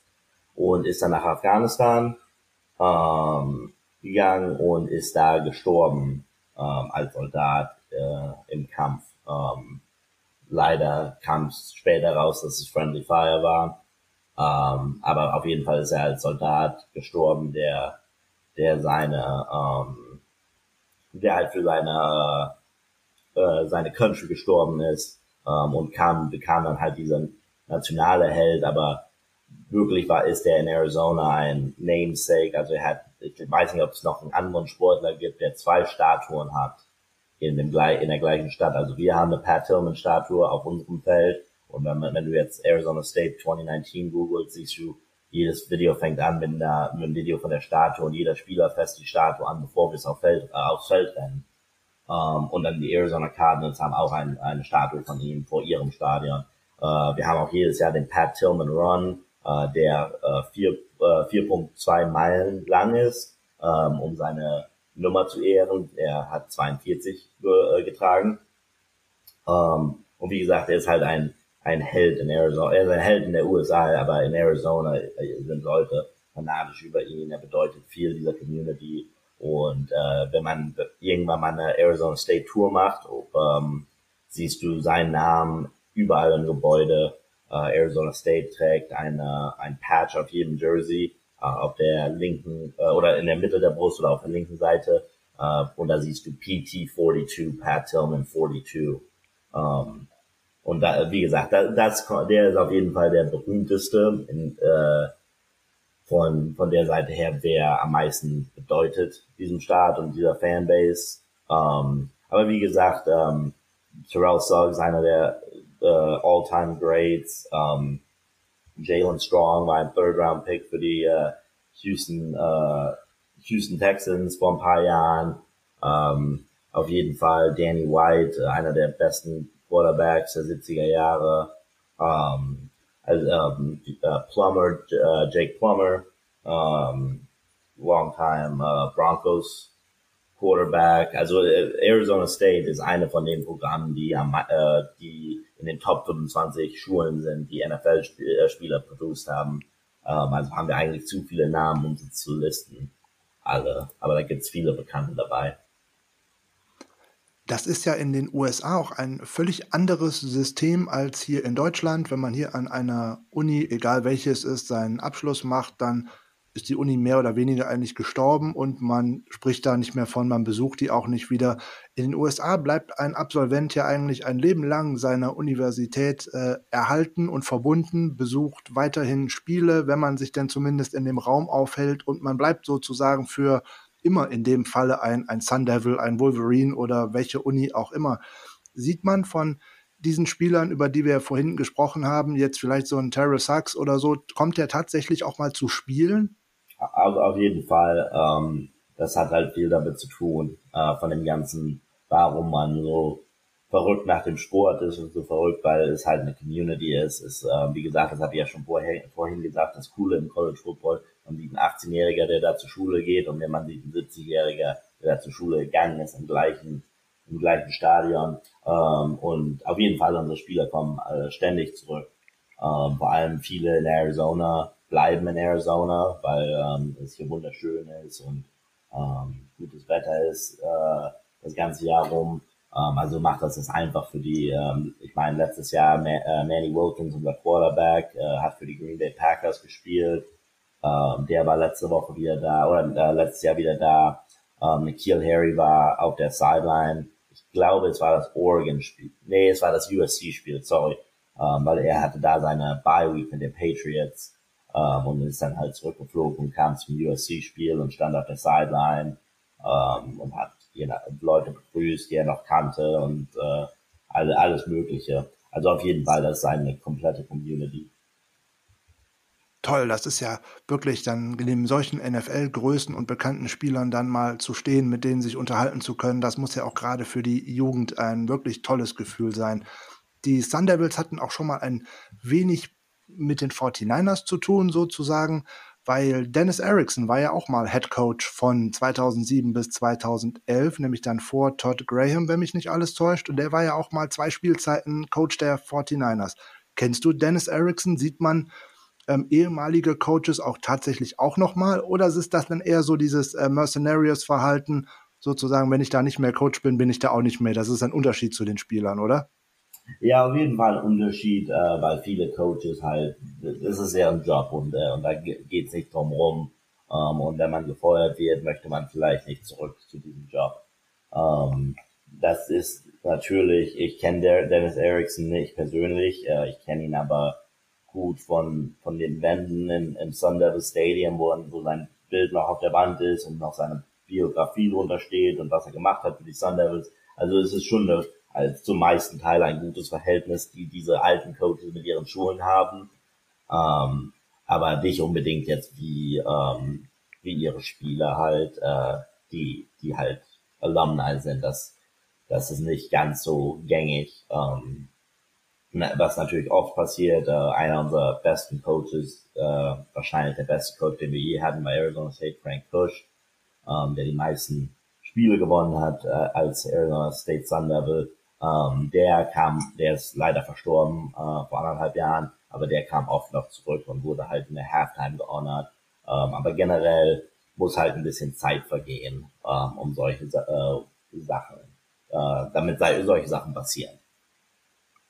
und ist dann nach Afghanistan ähm, gegangen und ist da gestorben ähm, als Soldat äh, im Kampf. Ähm, leider kam es später raus, dass es Friendly Fire war. Ähm, aber auf jeden Fall ist er als Soldat gestorben, der, der seine, ähm, der halt für seine, äh, seine Country gestorben ist ähm, und kam, bekam dann halt diesen nationale Held, aber wirklich war, ist er in Arizona ein Namesake. Also er hat, ich weiß nicht, ob es noch einen anderen Sportler gibt, der zwei Statuen hat in dem in der gleichen Stadt. Also wir haben eine Pat Tillman Statue auf unserem Feld. Und wenn, wenn du jetzt Arizona State 2019 googelst, siehst du, jedes Video fängt an mit, einer, mit einem Video von der Statue und jeder Spieler fässt die Statue an, bevor wir es auf Feld, äh, aufs Feld rennen. Ähm, und dann die Arizona Cardinals haben auch ein, eine Statue von ihm vor ihrem Stadion. Äh, wir haben auch jedes Jahr den Pat Tillman Run, äh, der äh, 4,2 äh, Meilen lang ist, ähm, um seine Nummer zu ehren. Er hat 42 äh, getragen. Ähm, und wie gesagt, er ist halt ein, ein Held in Arizona. Er ist ein Held in der USA, aber in Arizona äh, sind Leute fanatisch über ihn. Er bedeutet viel dieser Community. Und äh, wenn man irgendwann mal eine Arizona State Tour macht, ähm, siehst du seinen Namen überall im Gebäude. Äh, Arizona State trägt eine, ein Patch auf jedem Jersey, auf der linken äh, oder in der Mitte der Brust oder auf der linken Seite. Äh, und da siehst du PT42, Pat Tillman 42. Ähm, und da, wie gesagt, da, das, der ist auf jeden Fall der berühmteste in, äh, von, von der Seite her, wer am meisten bedeutet diesem Staat und dieser Fanbase. Ähm, aber wie gesagt, ähm, Terrell Suggs, einer der äh, All-Time Greats. Ähm, Jalen Strong war ein Third-Round-Pick für die äh, Houston, äh, Houston Texans vor ein paar Jahren. Ähm, auf jeden Fall Danny White, einer der besten Quarterbacks der 70er Jahre. Um, also, um, uh, Plummer, uh, Jake Plummer, um, long time uh, Broncos Quarterback. Also Arizona State ist eine von den Programmen, die, am, äh, die in den Top 25 Schulen sind, die NFL-Spieler produced haben. Ähm, also haben wir eigentlich zu viele Namen, um sie zu listen. Alle. Aber da gibt's viele Bekannte dabei. Das ist ja in den USA auch ein völlig anderes System als hier in Deutschland. Wenn man hier an einer Uni, egal welches ist, seinen Abschluss macht, dann ist die Uni mehr oder weniger eigentlich gestorben und man spricht da nicht mehr von, man besucht die auch nicht wieder. In den USA bleibt ein Absolvent ja eigentlich ein Leben lang seiner Universität äh, erhalten und verbunden, besucht weiterhin Spiele, wenn man sich denn zumindest in dem Raum aufhält und man bleibt sozusagen für immer in dem Falle ein, ein Sun Devil, ein Wolverine oder welche Uni auch immer. Sieht man von diesen Spielern, über die wir vorhin gesprochen haben, jetzt vielleicht so ein Terror Sachs oder so, kommt der tatsächlich auch mal zu spielen? Auf, auf jeden Fall. Ähm, das hat halt viel damit zu tun, äh, von dem ganzen, warum man so verrückt nach dem Sport ist und so verrückt, weil es halt eine Community ist. ist äh, wie gesagt, das habe ich ja schon vorher, vorhin gesagt, das Coole im College Football, man sieht einen 18-Jähriger, der da zur Schule geht und wenn man sieht einen 70-Jähriger, der da zur Schule gegangen ist, im gleichen, im gleichen Stadion. Ähm, und auf jeden Fall unsere Spieler kommen äh, ständig zurück. Ähm, vor allem viele in Arizona bleiben in Arizona, weil ähm, es hier wunderschön ist und ähm, gutes Wetter ist äh, das ganze Jahr rum. Ähm, also macht das es einfach für die. Ähm, ich meine, letztes Jahr Ma äh, Manny Wilkins, unser Quarterback, äh, hat für die Green Bay Packers gespielt. Ähm, der war letzte Woche wieder da oder äh, letztes Jahr wieder da. Ähm, Nikhil Harry war auf der Sideline. Ich glaube, es war das Oregon-Spiel. Nee, es war das USC-Spiel, sorry. Ähm, weil er hatte da seine Bye-Week mit den Patriots ähm, und ist dann halt zurückgeflogen und kam zum USC-Spiel und stand auf der Sideline ähm, und hat Leute begrüßt, die er noch kannte und äh, alles, alles Mögliche. Also auf jeden Fall, das ist eine komplette Community. Toll, das ist ja wirklich dann neben solchen NFL-Größen und bekannten Spielern dann mal zu stehen, mit denen sich unterhalten zu können. Das muss ja auch gerade für die Jugend ein wirklich tolles Gefühl sein. Die Sun hatten auch schon mal ein wenig mit den 49ers zu tun, sozusagen, weil Dennis Erickson war ja auch mal Head Coach von 2007 bis 2011, nämlich dann vor Todd Graham, wenn mich nicht alles täuscht. Und der war ja auch mal zwei Spielzeiten Coach der 49ers. Kennst du Dennis Erickson? Sieht man ähm, ehemalige Coaches auch tatsächlich auch nochmal? Oder ist das dann eher so dieses äh, Mercenarius-Verhalten, sozusagen, wenn ich da nicht mehr Coach bin, bin ich da auch nicht mehr? Das ist ein Unterschied zu den Spielern, oder? Ja, auf jeden Fall ein Unterschied, äh, weil viele Coaches halt, das ist ja ein Job und, äh, und da geht es nicht drum rum. Ähm, und wenn man gefeuert wird, möchte man vielleicht nicht zurück zu diesem Job. Ähm, das ist natürlich, ich kenne Dennis Erickson nicht persönlich, äh, ich kenne ihn aber gut von, von den Wänden im, im Sun Devil Stadium, wo, wo sein Bild noch auf der Wand ist und noch seine Biografie drunter steht und was er gemacht hat für die Sun Devils. Also es ist schon eine als zum meisten Teil ein gutes Verhältnis, die diese alten Coaches mit ihren Schulen haben. Ähm, aber nicht unbedingt jetzt wie, ähm, wie ihre Spieler halt, äh, die, die halt Alumni sind. Das, das ist nicht ganz so gängig. Ähm, was natürlich oft passiert, äh, einer unserer besten Coaches, äh, wahrscheinlich der beste Coach, den wir je hatten bei Arizona State, Frank Kush, ähm, der die meisten Spiele gewonnen hat äh, als Arizona State Sun Devil, ähm, der kam, der ist leider verstorben äh, vor anderthalb Jahren, aber der kam oft noch zurück und wurde halt in der Halftime gehonored. Ähm, aber generell muss halt ein bisschen Zeit vergehen, ähm, um solche äh, Sachen, äh, damit solche Sachen passieren.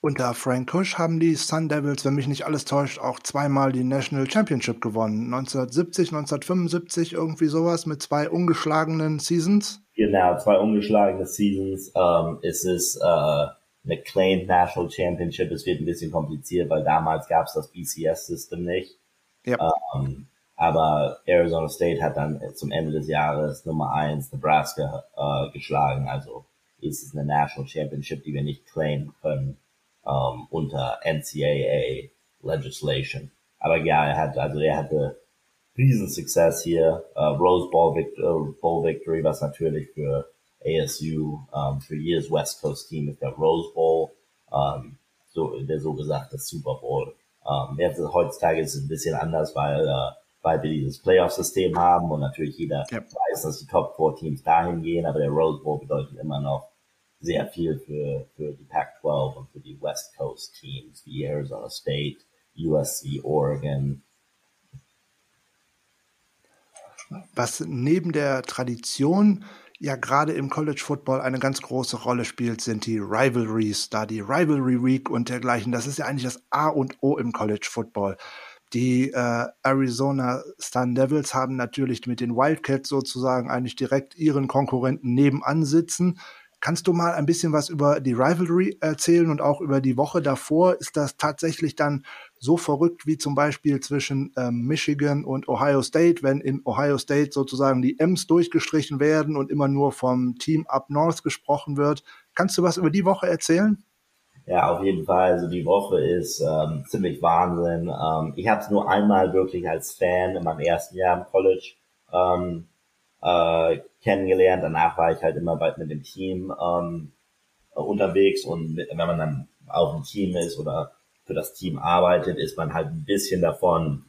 Unter Frank Kush haben die Sun Devils, wenn mich nicht alles täuscht, auch zweimal die National Championship gewonnen. 1970, 1975, irgendwie sowas mit zwei ungeschlagenen Seasons. Genau, zwei ungeschlagene Seasons. Ähm, es ist äh, eine Claimed National Championship. Es wird ein bisschen kompliziert, weil damals gab es das BCS-System nicht. Ja. Ähm, aber Arizona State hat dann zum Ende des Jahres Nummer eins Nebraska äh, geschlagen. Also ist es eine National Championship, die wir nicht claimen können ähm, unter NCAA Legislation. Aber ja, er hat also er hatte riesen Success hier, uh, Rose Bowl, Vict uh, Bowl Victory, was natürlich für ASU, um, für jedes West Coast Team ist der Rose Bowl, um, so der so gesagt das Super Bowl. Um, jetzt, heutzutage ist es ein bisschen anders, weil uh, weil wir dieses Playoff-System haben und natürlich jeder yep. weiß, dass die Top 4 Teams dahin gehen, aber der Rose Bowl bedeutet immer noch sehr viel für, für die Pac-12 und für die West Coast Teams wie Arizona State, USC, Oregon. Was neben der Tradition ja gerade im College Football eine ganz große Rolle spielt, sind die Rivalries, da die Rivalry Week und dergleichen. Das ist ja eigentlich das A und O im College Football. Die äh, Arizona Sun Devils haben natürlich mit den Wildcats sozusagen eigentlich direkt ihren Konkurrenten nebenan sitzen. Kannst du mal ein bisschen was über die Rivalry erzählen und auch über die Woche davor? Ist das tatsächlich dann so verrückt wie zum Beispiel zwischen ähm, Michigan und Ohio State, wenn in Ohio State sozusagen die M's durchgestrichen werden und immer nur vom Team Up North gesprochen wird? Kannst du was über die Woche erzählen? Ja, auf jeden Fall. Also die Woche ist ähm, ziemlich Wahnsinn. Ähm, ich habe es nur einmal wirklich als Fan in meinem ersten Jahr im College ähm, äh, kennengelernt. Danach war ich halt immer bald mit dem Team ähm, unterwegs und wenn man dann auch ein Team ist oder für das Team arbeitet, ist man halt ein bisschen davon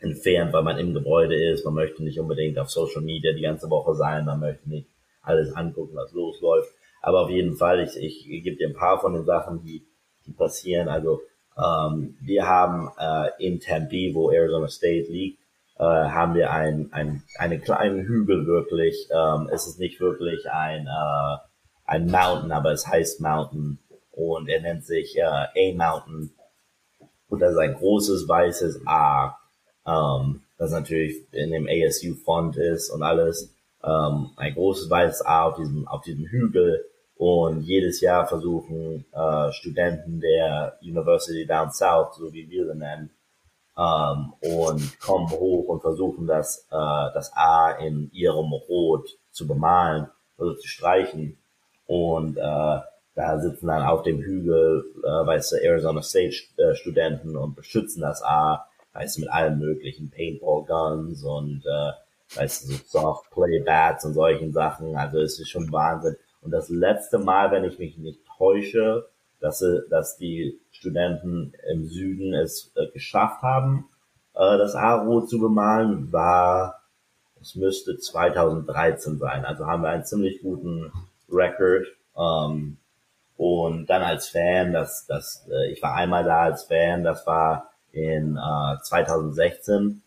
entfernt, weil man im Gebäude ist. Man möchte nicht unbedingt auf Social Media die ganze Woche sein, man möchte nicht alles angucken, was losläuft. Aber auf jeden Fall, ich, ich, ich gebe dir ein paar von den Sachen, die, die passieren. Also ähm, wir haben äh, in Tempe, wo Arizona State liegt, äh, haben wir ein, ein, einen kleinen Hügel wirklich. Ähm, es ist nicht wirklich ein, äh, ein Mountain, aber es heißt Mountain und er nennt sich äh, A-Mountain und das ist ein großes weißes A, ähm, das natürlich in dem ASU-Font ist und alles. Ähm, ein großes weißes A auf diesem, auf diesem Hügel und jedes Jahr versuchen äh, Studenten der University Down South, so wie wir sie nennen, ähm, und kommen hoch und versuchen das, äh, das A in ihrem Rot zu bemalen oder zu streichen. Und äh, da sitzen dann auf dem Hügel, äh, weißt du, Arizona State äh, Studenten und beschützen das A, weißt du, mit allen möglichen Paintball Guns und äh, weißt du, so Soft Play Bats und solchen Sachen. Also es ist schon Wahnsinn. Und das letzte Mal, wenn ich mich nicht täusche, dass, dass die Studenten im Süden es äh, geschafft haben, äh, das Aro zu bemalen, war, es müsste 2013 sein. Also haben wir einen ziemlich guten Record. Ähm, und dann als Fan, das, das, äh, ich war einmal da als Fan, das war in äh, 2016,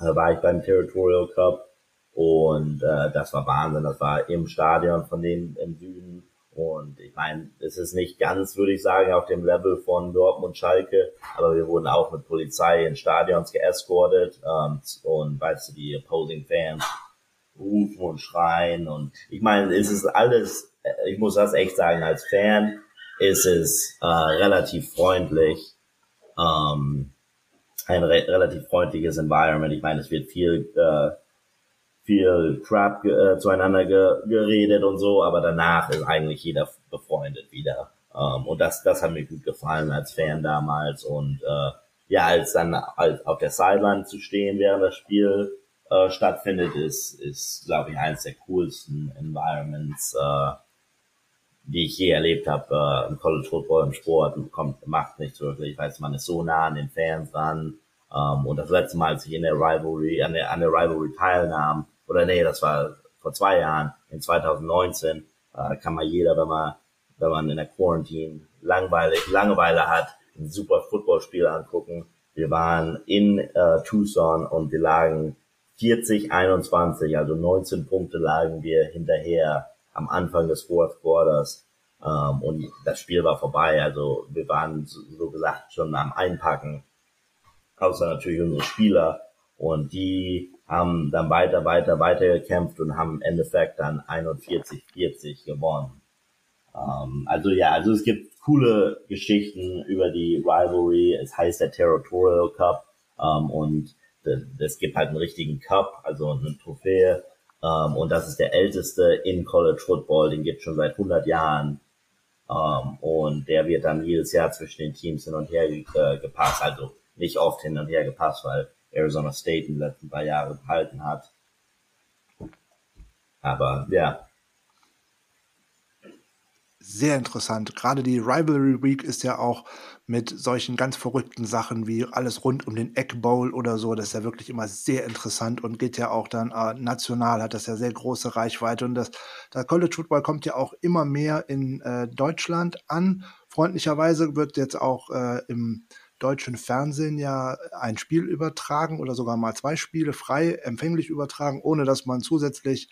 äh, war ich beim Territorial Cup und äh, das war Wahnsinn. Das war im Stadion von denen im Süden und ich meine, es ist nicht ganz, würde ich sagen, auf dem Level von Dortmund Schalke, aber wir wurden auch mit Polizei in Stadions geescortet ähm, und weißt du, die opposing Fans rufen und schreien und ich meine, es ist alles, ich muss das echt sagen, als Fan ist es äh, relativ freundlich, ähm, ein re relativ freundliches Environment. Ich meine, es wird viel äh, viel Crap äh, zueinander ge geredet und so, aber danach ist eigentlich jeder befreundet wieder. Ähm, und das, das hat mir gut gefallen als Fan damals und äh, ja, als dann als auf der Sideline zu stehen, während das Spiel äh, stattfindet, ist, ist glaube ich, eines der coolsten Environments, äh, die ich je erlebt habe äh, im College Football, im Sport. Kommt, macht nichts wirklich. Ich weiß, man ist so nah an den Fans dran. Ähm, und das letzte Mal, als ich in der Rivalry, an der, an der Rivalry teilnahm, oder nee, das war vor zwei Jahren, in 2019, äh, kann man jeder, wenn man, wenn man in der Quarantine langweilig, Langeweile hat, ein super Footballspiel angucken. Wir waren in äh, Tucson und wir lagen 40, 21, also 19 Punkte lagen wir hinterher am Anfang des Fourth Quarters. Ähm, und das Spiel war vorbei. Also wir waren so, so gesagt schon am Einpacken. Außer natürlich unsere Spieler. Und die haben dann weiter, weiter, weiter gekämpft und haben im Endeffekt dann 41-40 gewonnen. Ähm, also ja, also es gibt coole Geschichten über die Rivalry. Es heißt der Territorial Cup ähm, und es gibt halt einen richtigen Cup, also eine Trophäe. Ähm, und das ist der älteste in College Football, den gibt schon seit 100 Jahren. Ähm, und der wird dann jedes Jahr zwischen den Teams hin und her äh, gepasst, also nicht oft hin und her gepasst, weil Arizona State in den letzten paar Jahren behalten hat. Aber ja, sehr interessant. Gerade die Rivalry Week ist ja auch mit solchen ganz verrückten Sachen wie alles rund um den Egg Bowl oder so. Das ist ja wirklich immer sehr interessant und geht ja auch dann äh, national, hat das ja sehr große Reichweite. Und das, das College Football kommt ja auch immer mehr in äh, Deutschland an. Freundlicherweise wird jetzt auch äh, im deutschen Fernsehen ja ein Spiel übertragen oder sogar mal zwei Spiele frei empfänglich übertragen, ohne dass man zusätzlich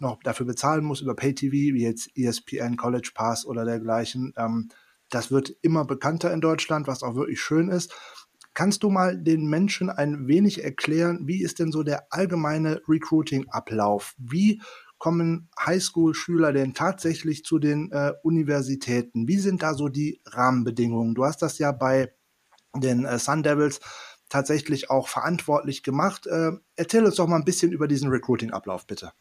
noch dafür bezahlen muss über Pay-TV, wie jetzt ESPN, College Pass oder dergleichen. Ähm, das wird immer bekannter in Deutschland, was auch wirklich schön ist. Kannst du mal den Menschen ein wenig erklären, wie ist denn so der allgemeine Recruiting-Ablauf? Wie kommen Highschool-Schüler denn tatsächlich zu den äh, Universitäten? Wie sind da so die Rahmenbedingungen? Du hast das ja bei den äh, Sun Devils tatsächlich auch verantwortlich gemacht. Äh, erzähl uns doch mal ein bisschen über diesen Recruiting-Ablauf, bitte.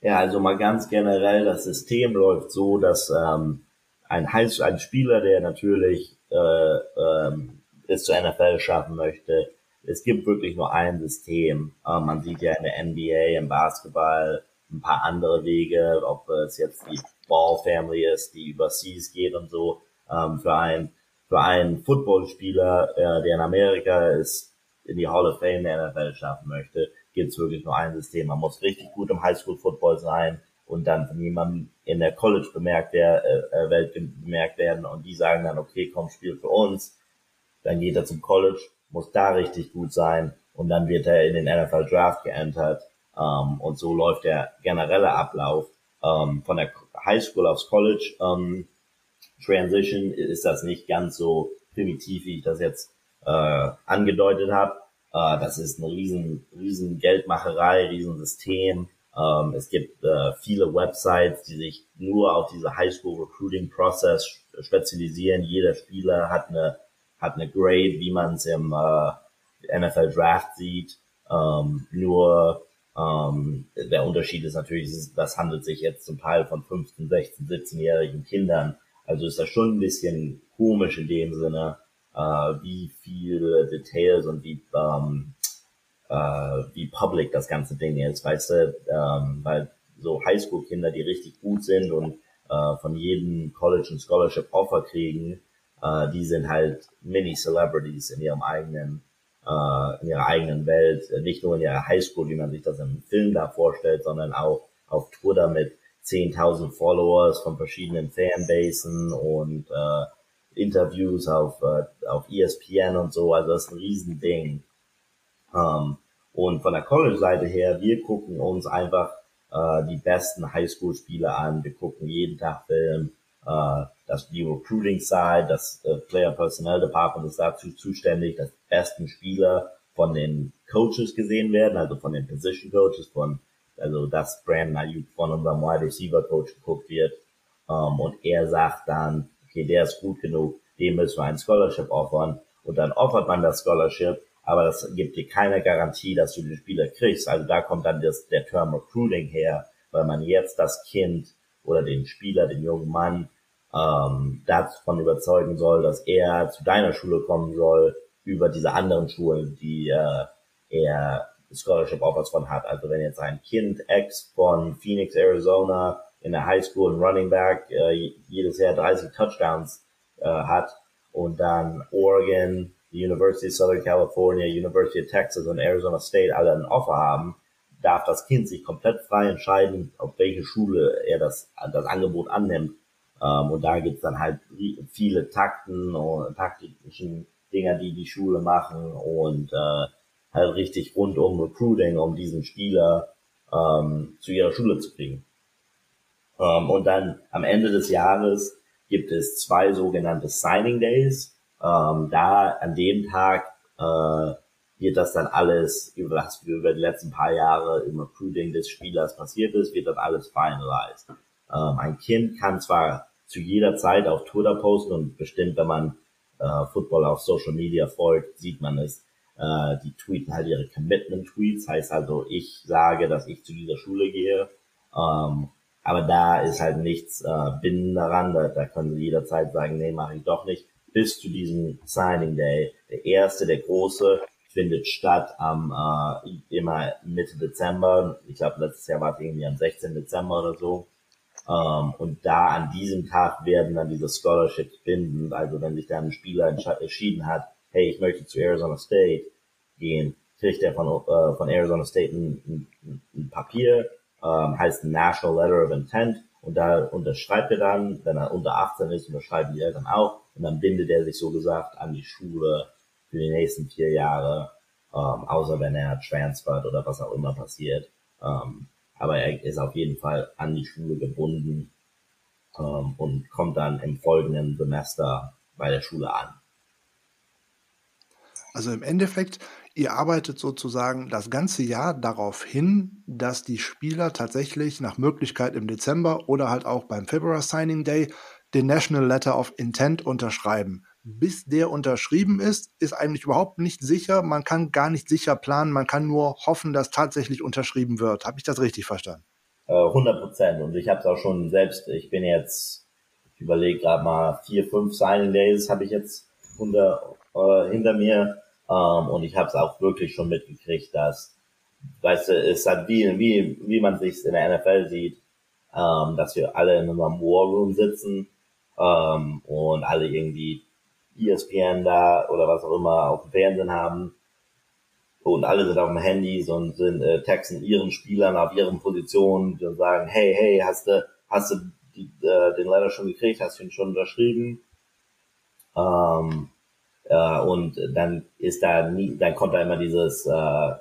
Ja, also mal ganz generell, das System läuft so, dass ähm, ein, ein Spieler, der natürlich äh, ähm, es zur NFL schaffen möchte, es gibt wirklich nur ein System. Äh, man sieht ja in der NBA, im Basketball ein paar andere Wege, ob es jetzt die Ball Family ist, die überseas geht und so. Ähm, für einen für einen Footballspieler, äh, der in Amerika ist, in die Hall of Fame der NFL schaffen möchte, gibt es wirklich nur ein System. Man muss richtig gut im Highschool-Football sein und dann von jemandem in der College bemerkt der äh, äh, Welt bemerkt werden und die sagen dann, okay, komm, spiel für uns. Dann geht er zum College, muss da richtig gut sein und dann wird er in den NFL Draft geentert. Ähm, und so läuft der generelle Ablauf ähm, von der Highschool aufs College. Ähm, Transition ist das nicht ganz so primitiv, wie ich das jetzt äh, angedeutet habe. Äh, das ist eine riesen, riesen Geldmacherei, riesen System. Ähm, es gibt äh, viele Websites, die sich nur auf diese Highschool Recruiting Process spezialisieren. Jeder Spieler hat eine, hat eine Grade, wie man es im äh, NFL Draft sieht. Ähm, nur ähm, der Unterschied ist natürlich, das handelt sich jetzt zum Teil von 15, 16, 17-jährigen Kindern. Also ist das schon ein bisschen komisch in dem Sinne, äh, wie viele Details und wie, ähm, äh, wie public das ganze Ding ist, weißt du, ähm, weil so Highschool-Kinder, die richtig gut sind und äh, von jedem College und Scholarship Offer kriegen, äh, die sind halt Mini-Celebrities in ihrem eigenen, äh, in ihrer eigenen Welt, nicht nur in ihrer Highschool, wie man sich das im Film da vorstellt, sondern auch auf Twitter mit 10.000 Followers von verschiedenen Fanbasen und äh, Interviews auf, äh, auf ESPN und so, also das ist ein Riesending. Ähm, und von der College-Seite her, wir gucken uns einfach äh, die besten Highschool-Spieler an, wir gucken jeden Tag Film, äh, das die Recruiting-Side, das äh, Player Personnel Department ist dazu zuständig, dass die besten Spieler von den Coaches gesehen werden, also von den Position Coaches, von also dass Brandon Ayuk von unserem Wide Receiver Coach geguckt wird ähm, und er sagt dann, okay, der ist gut genug, dem müssen wir ein Scholarship offern und dann offert man das Scholarship, aber das gibt dir keine Garantie, dass du den Spieler kriegst. Also da kommt dann das, der Term Recruiting her, weil man jetzt das Kind oder den Spieler, den jungen Mann ähm, davon überzeugen soll, dass er zu deiner Schule kommen soll über diese anderen Schulen, die äh, er Scholarship Offers von hat. Also wenn jetzt ein Kind Ex von Phoenix, Arizona in der High School ein Running Back äh, jedes Jahr 30 Touchdowns äh, hat und dann Oregon, die University of Southern California, University of Texas und Arizona State alle ein Offer haben, darf das Kind sich komplett frei entscheiden, auf welche Schule er das, das Angebot annimmt. Ähm, und da gibt's dann halt viele Takten und taktischen Dinger, die die Schule machen und äh, halt richtig rund um Recruiting, um diesen Spieler ähm, zu ihrer Schule zu kriegen. Ähm, und dann am Ende des Jahres gibt es zwei sogenannte Signing Days. Ähm, da an dem Tag äh, wird das dann alles, über das über die letzten paar Jahre im Recruiting des Spielers passiert ist, wird dann alles finalized. Ähm, ein Kind kann zwar zu jeder Zeit auf Twitter posten und bestimmt, wenn man äh, Football auf Social Media folgt, sieht man es. Äh, die tweeten halt ihre Commitment-Tweets, heißt also, ich sage, dass ich zu dieser Schule gehe. Ähm, aber da ist halt nichts äh, bindend daran. Da, da können sie jederzeit sagen, nee, mache ich doch nicht. Bis zu diesem Signing Day. Der erste, der große, findet statt am äh, immer Mitte Dezember. Ich glaube, letztes Jahr war es irgendwie am 16. Dezember oder so. Ähm, und da an diesem Tag werden dann diese Scholarships bindend. Also wenn sich dann ein Spieler entschieden hat, hey, ich möchte zu Arizona State gehen, kriegt er von, äh, von Arizona State ein, ein, ein Papier, ähm, heißt National Letter of Intent und da unterschreibt er dann, wenn er unter 18 ist, unterschreiben die Eltern auch und dann bindet er sich so gesagt an die Schule für die nächsten vier Jahre, ähm, außer wenn er transfert oder was auch immer passiert. Ähm, aber er ist auf jeden Fall an die Schule gebunden ähm, und kommt dann im folgenden Semester bei der Schule an. Also im Endeffekt, ihr arbeitet sozusagen das ganze Jahr darauf hin, dass die Spieler tatsächlich nach Möglichkeit im Dezember oder halt auch beim February Signing Day den National Letter of Intent unterschreiben. Bis der unterschrieben ist, ist eigentlich überhaupt nicht sicher. Man kann gar nicht sicher planen. Man kann nur hoffen, dass tatsächlich unterschrieben wird. Habe ich das richtig verstanden? 100 äh, Prozent. Und ich habe es auch schon selbst, ich bin jetzt, ich überlege gerade mal, vier, fünf Signing Days habe ich jetzt unter, äh, hinter mir. Ähm, und ich habe es auch wirklich schon mitgekriegt, dass, weißt du, es hat wie, wie, wie man sich in der NFL sieht, ähm, dass wir alle in unserem War Room sitzen ähm, und alle irgendwie ESPN da oder was auch immer auf dem Fernsehen haben und alle sind auf dem Handys und sind äh, texten ihren Spielern auf ihren Positionen und sagen, hey, hey, hast du, hast du die, äh, den Letter schon gekriegt, hast du ihn schon unterschrieben? Ähm, äh, und dann ist da nie, dann kommt da immer dieses, äh,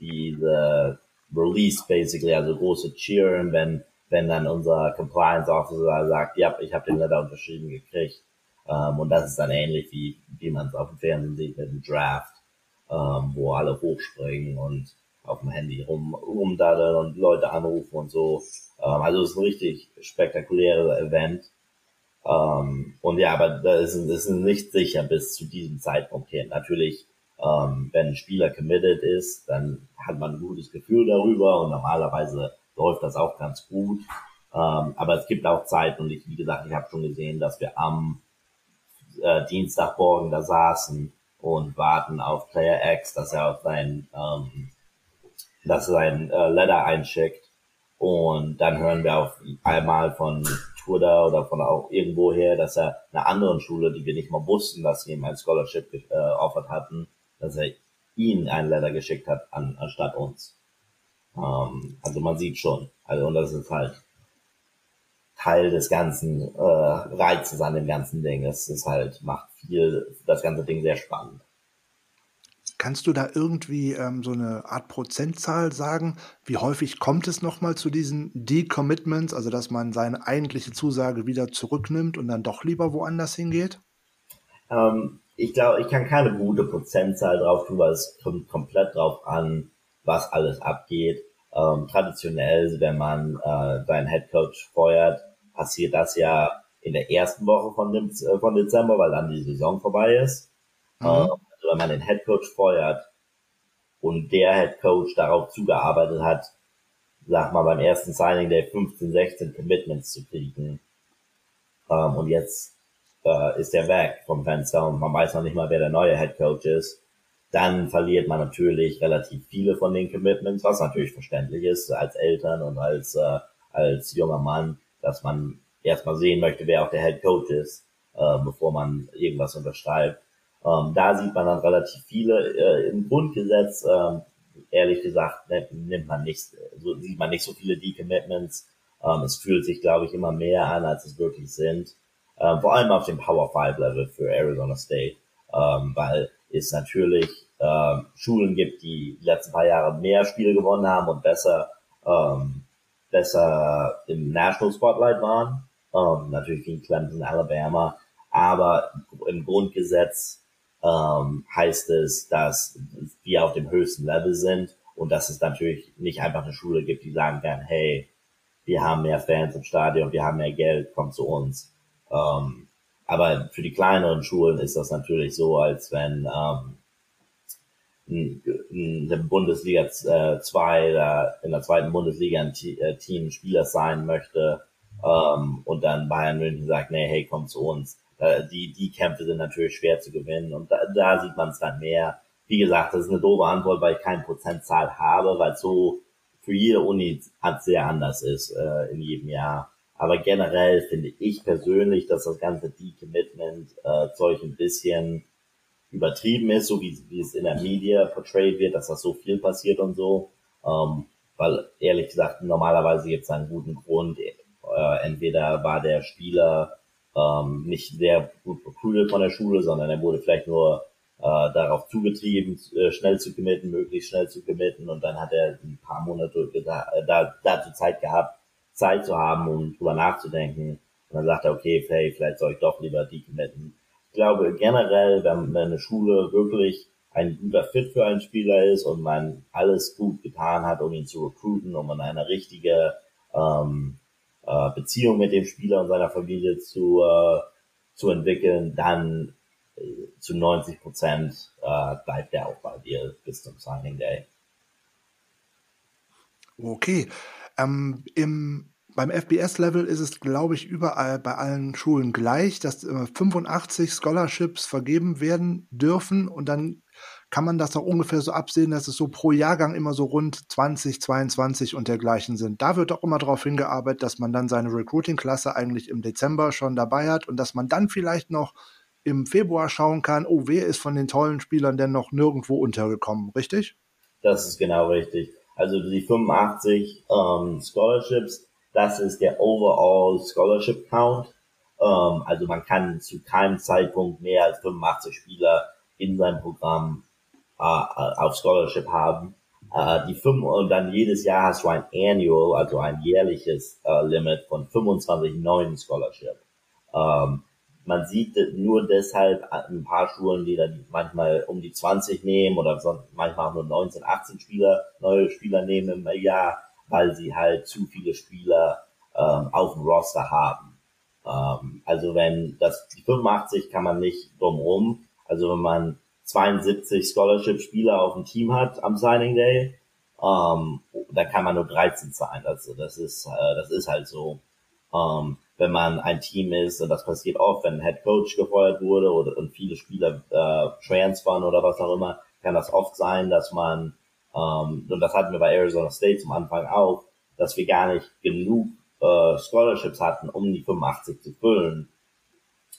diese Release basically, also große Cheeren, wenn, wenn dann unser Compliance Officer sagt, ja, ich habe den Letter unterschrieben gekriegt. Ähm, und das ist dann ähnlich wie, wie man es auf dem Fernsehen sieht mit dem Draft, ähm, wo alle hochspringen und auf dem Handy rum, rumdaddeln und Leute anrufen und so. Ähm, also es ist ein richtig spektakuläres Event. Ähm, und ja, aber das ist, das ist nicht sicher bis zu diesem Zeitpunkt hier. Natürlich, ähm, wenn ein Spieler committed ist, dann hat man ein gutes Gefühl darüber und normalerweise läuft das auch ganz gut. Ähm, aber es gibt auch Zeit und ich, wie gesagt, ich habe schon gesehen, dass wir am äh, Dienstagmorgen da saßen und warten auf Player X, dass er auf sein, ähm, dass er sein äh, Letter einschickt. Und dann hören wir auf einmal von Twitter oder von auch irgendwoher, dass er einer anderen Schule, die wir nicht mal wussten, dass sie ihm ein Scholarship äh, offert hatten, dass er ihnen ein Letter geschickt hat an, anstatt uns. Ähm, also man sieht schon. Also und das ist halt Teil des ganzen äh, Reizes an dem ganzen Ding. Es ist halt, macht viel, das ganze Ding sehr spannend. Kannst du da irgendwie ähm, so eine Art Prozentzahl sagen? Wie häufig kommt es nochmal zu diesen Decommitments, also dass man seine eigentliche Zusage wieder zurücknimmt und dann doch lieber woanders hingeht? Ähm, ich glaube, ich kann keine gute Prozentzahl drauf tun, weil es kommt komplett drauf an, was alles abgeht. Ähm, traditionell, wenn man äh, seinen Headcoach feuert, passiert das ja in der ersten Woche von, dem, äh, von Dezember, weil dann die Saison vorbei ist. Mhm. Ähm, wenn man den Head Coach feuert und der Head Coach darauf zugearbeitet hat, sag mal beim ersten Signing Day 15, 16 Commitments zu kriegen, ähm, und jetzt äh, ist er weg vom Fenster und man weiß noch nicht mal, wer der neue Head Coach ist, dann verliert man natürlich relativ viele von den Commitments, was natürlich verständlich ist als Eltern und als äh, als junger Mann, dass man erstmal sehen möchte, wer auch der Head Coach ist, äh, bevor man irgendwas unterschreibt. Ähm, da sieht man dann relativ viele äh, im Grundgesetz. Äh, ehrlich gesagt ne, nimmt man nicht, so sieht man nicht so viele Decommitments. Ähm, es fühlt sich, glaube ich, immer mehr an, als es wirklich sind. Ähm, vor allem auf dem Power 5 Level für Arizona State, ähm, weil es natürlich ähm, Schulen gibt, die die letzten paar Jahre mehr Spiele gewonnen haben und besser ähm, besser im National Spotlight waren. Ähm, natürlich gegen Clemson, Alabama. Aber im Grundgesetz ähm, heißt es, dass wir auf dem höchsten Level sind und dass es natürlich nicht einfach eine Schule gibt, die sagen kann, hey, wir haben mehr Fans im Stadion, wir haben mehr Geld, kommt zu uns. Ähm, aber für die kleineren Schulen ist das natürlich so, als wenn ähm, der Bundesliga 2 äh, in der zweiten Bundesliga ein äh, Team Spieler sein möchte ähm, und dann Bayern München sagt, nee, hey, komm zu uns. Äh, die, die Kämpfe sind natürlich schwer zu gewinnen und da, da sieht man es dann mehr. Wie gesagt, das ist eine doofe Antwort, weil ich keine Prozentzahl habe, weil so für jede Uni sehr anders ist äh, in jedem Jahr. Aber generell finde ich persönlich, dass das ganze Decommitment-Zeug äh, ein bisschen übertrieben ist, so wie, wie es in der Media portrayed wird, dass das so viel passiert und so. Ähm, weil ehrlich gesagt, normalerweise gibt es einen guten Grund. Äh, entweder war der Spieler ähm, nicht sehr gut recruited von der Schule, sondern er wurde vielleicht nur äh, darauf zugetrieben, äh, schnell zu committen, möglichst schnell zu committen und dann hat er ein paar Monate da, da, dazu Zeit gehabt, Zeit zu haben, um drüber nachzudenken. Und dann sagt er, okay, hey, vielleicht soll ich doch lieber decommitten ich glaube generell, wenn, wenn eine Schule wirklich ein guter Fit für einen Spieler ist und man alles gut getan hat, um ihn zu recruiten, um eine richtige ähm, äh, Beziehung mit dem Spieler und seiner Familie zu, äh, zu entwickeln, dann äh, zu 90 Prozent äh, bleibt er auch bei dir bis zum Signing Day. Okay. Ähm, Im beim FBS-Level ist es, glaube ich, überall bei allen Schulen gleich, dass 85 Scholarships vergeben werden dürfen und dann kann man das auch ungefähr so absehen, dass es so pro Jahrgang immer so rund 20, 22 und dergleichen sind. Da wird auch immer darauf hingearbeitet, dass man dann seine Recruiting-Klasse eigentlich im Dezember schon dabei hat und dass man dann vielleicht noch im Februar schauen kann, oh, wer ist von den tollen Spielern denn noch nirgendwo untergekommen, richtig? Das ist genau richtig. Also die 85 ähm, Scholarships, das ist der Overall Scholarship Count. Ähm, also man kann zu keinem Zeitpunkt mehr als 85 Spieler in seinem Programm auf Scholarship haben. Äh, die fünf, und dann jedes Jahr hast du ein Annual, also ein jährliches äh, Limit von 25 neuen Scholarship. Ähm, man sieht nur deshalb ein paar Schulen, die dann manchmal um die 20 nehmen oder manchmal auch nur 19, 18 Spieler, neue Spieler nehmen im Jahr weil sie halt zu viele Spieler ähm, auf dem Roster haben. Ähm, also wenn das die 85 kann man nicht drumrum. Also wenn man 72 Scholarship-Spieler auf dem Team hat am Signing Day, ähm, dann kann man nur 13 sein. Also das ist äh, das ist halt so. Ähm, wenn man ein Team ist, und das passiert oft, wenn ein Head Coach gefeuert wurde oder und viele Spieler äh, transfern oder was auch immer, kann das oft sein, dass man ähm, und das hatten wir bei Arizona State zum Anfang auch, dass wir gar nicht genug äh, Scholarships hatten, um die 85 zu füllen.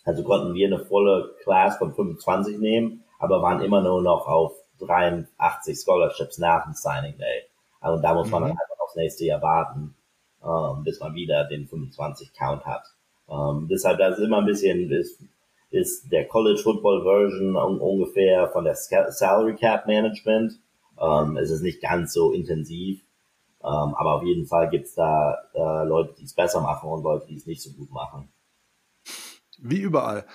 Also konnten wir eine volle Class von 25 nehmen, aber waren immer nur noch auf 83 Scholarships nach dem Signing Day. Also da muss man mhm. dann einfach aufs nächste Jahr warten, ähm, bis man wieder den 25 Count hat. Ähm, deshalb, das ist immer ein bisschen, ist, ist der College Football Version ungefähr von der Salary Cap Management. Ähm, es ist nicht ganz so intensiv, ähm, aber auf jeden Fall gibt's da äh, Leute, die es besser machen und Leute, die es nicht so gut machen. Wie überall.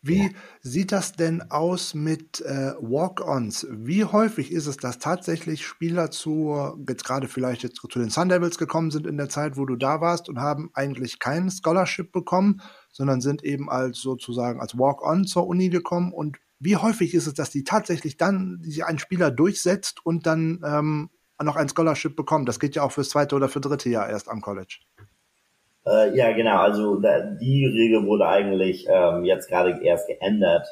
Wie ja. sieht das denn aus mit äh, Walk-ons? Wie häufig ist es, dass tatsächlich Spieler zu, jetzt gerade vielleicht jetzt zu den Sun Devils gekommen sind in der Zeit, wo du da warst und haben eigentlich kein Scholarship bekommen, sondern sind eben als sozusagen als Walk-on zur Uni gekommen und wie häufig ist es, dass die tatsächlich dann sich ein Spieler durchsetzt und dann ähm, noch ein Scholarship bekommt? Das geht ja auch fürs zweite oder für dritte Jahr erst am College. Äh, ja, genau. Also da, die Regel wurde eigentlich ähm, jetzt gerade erst geändert,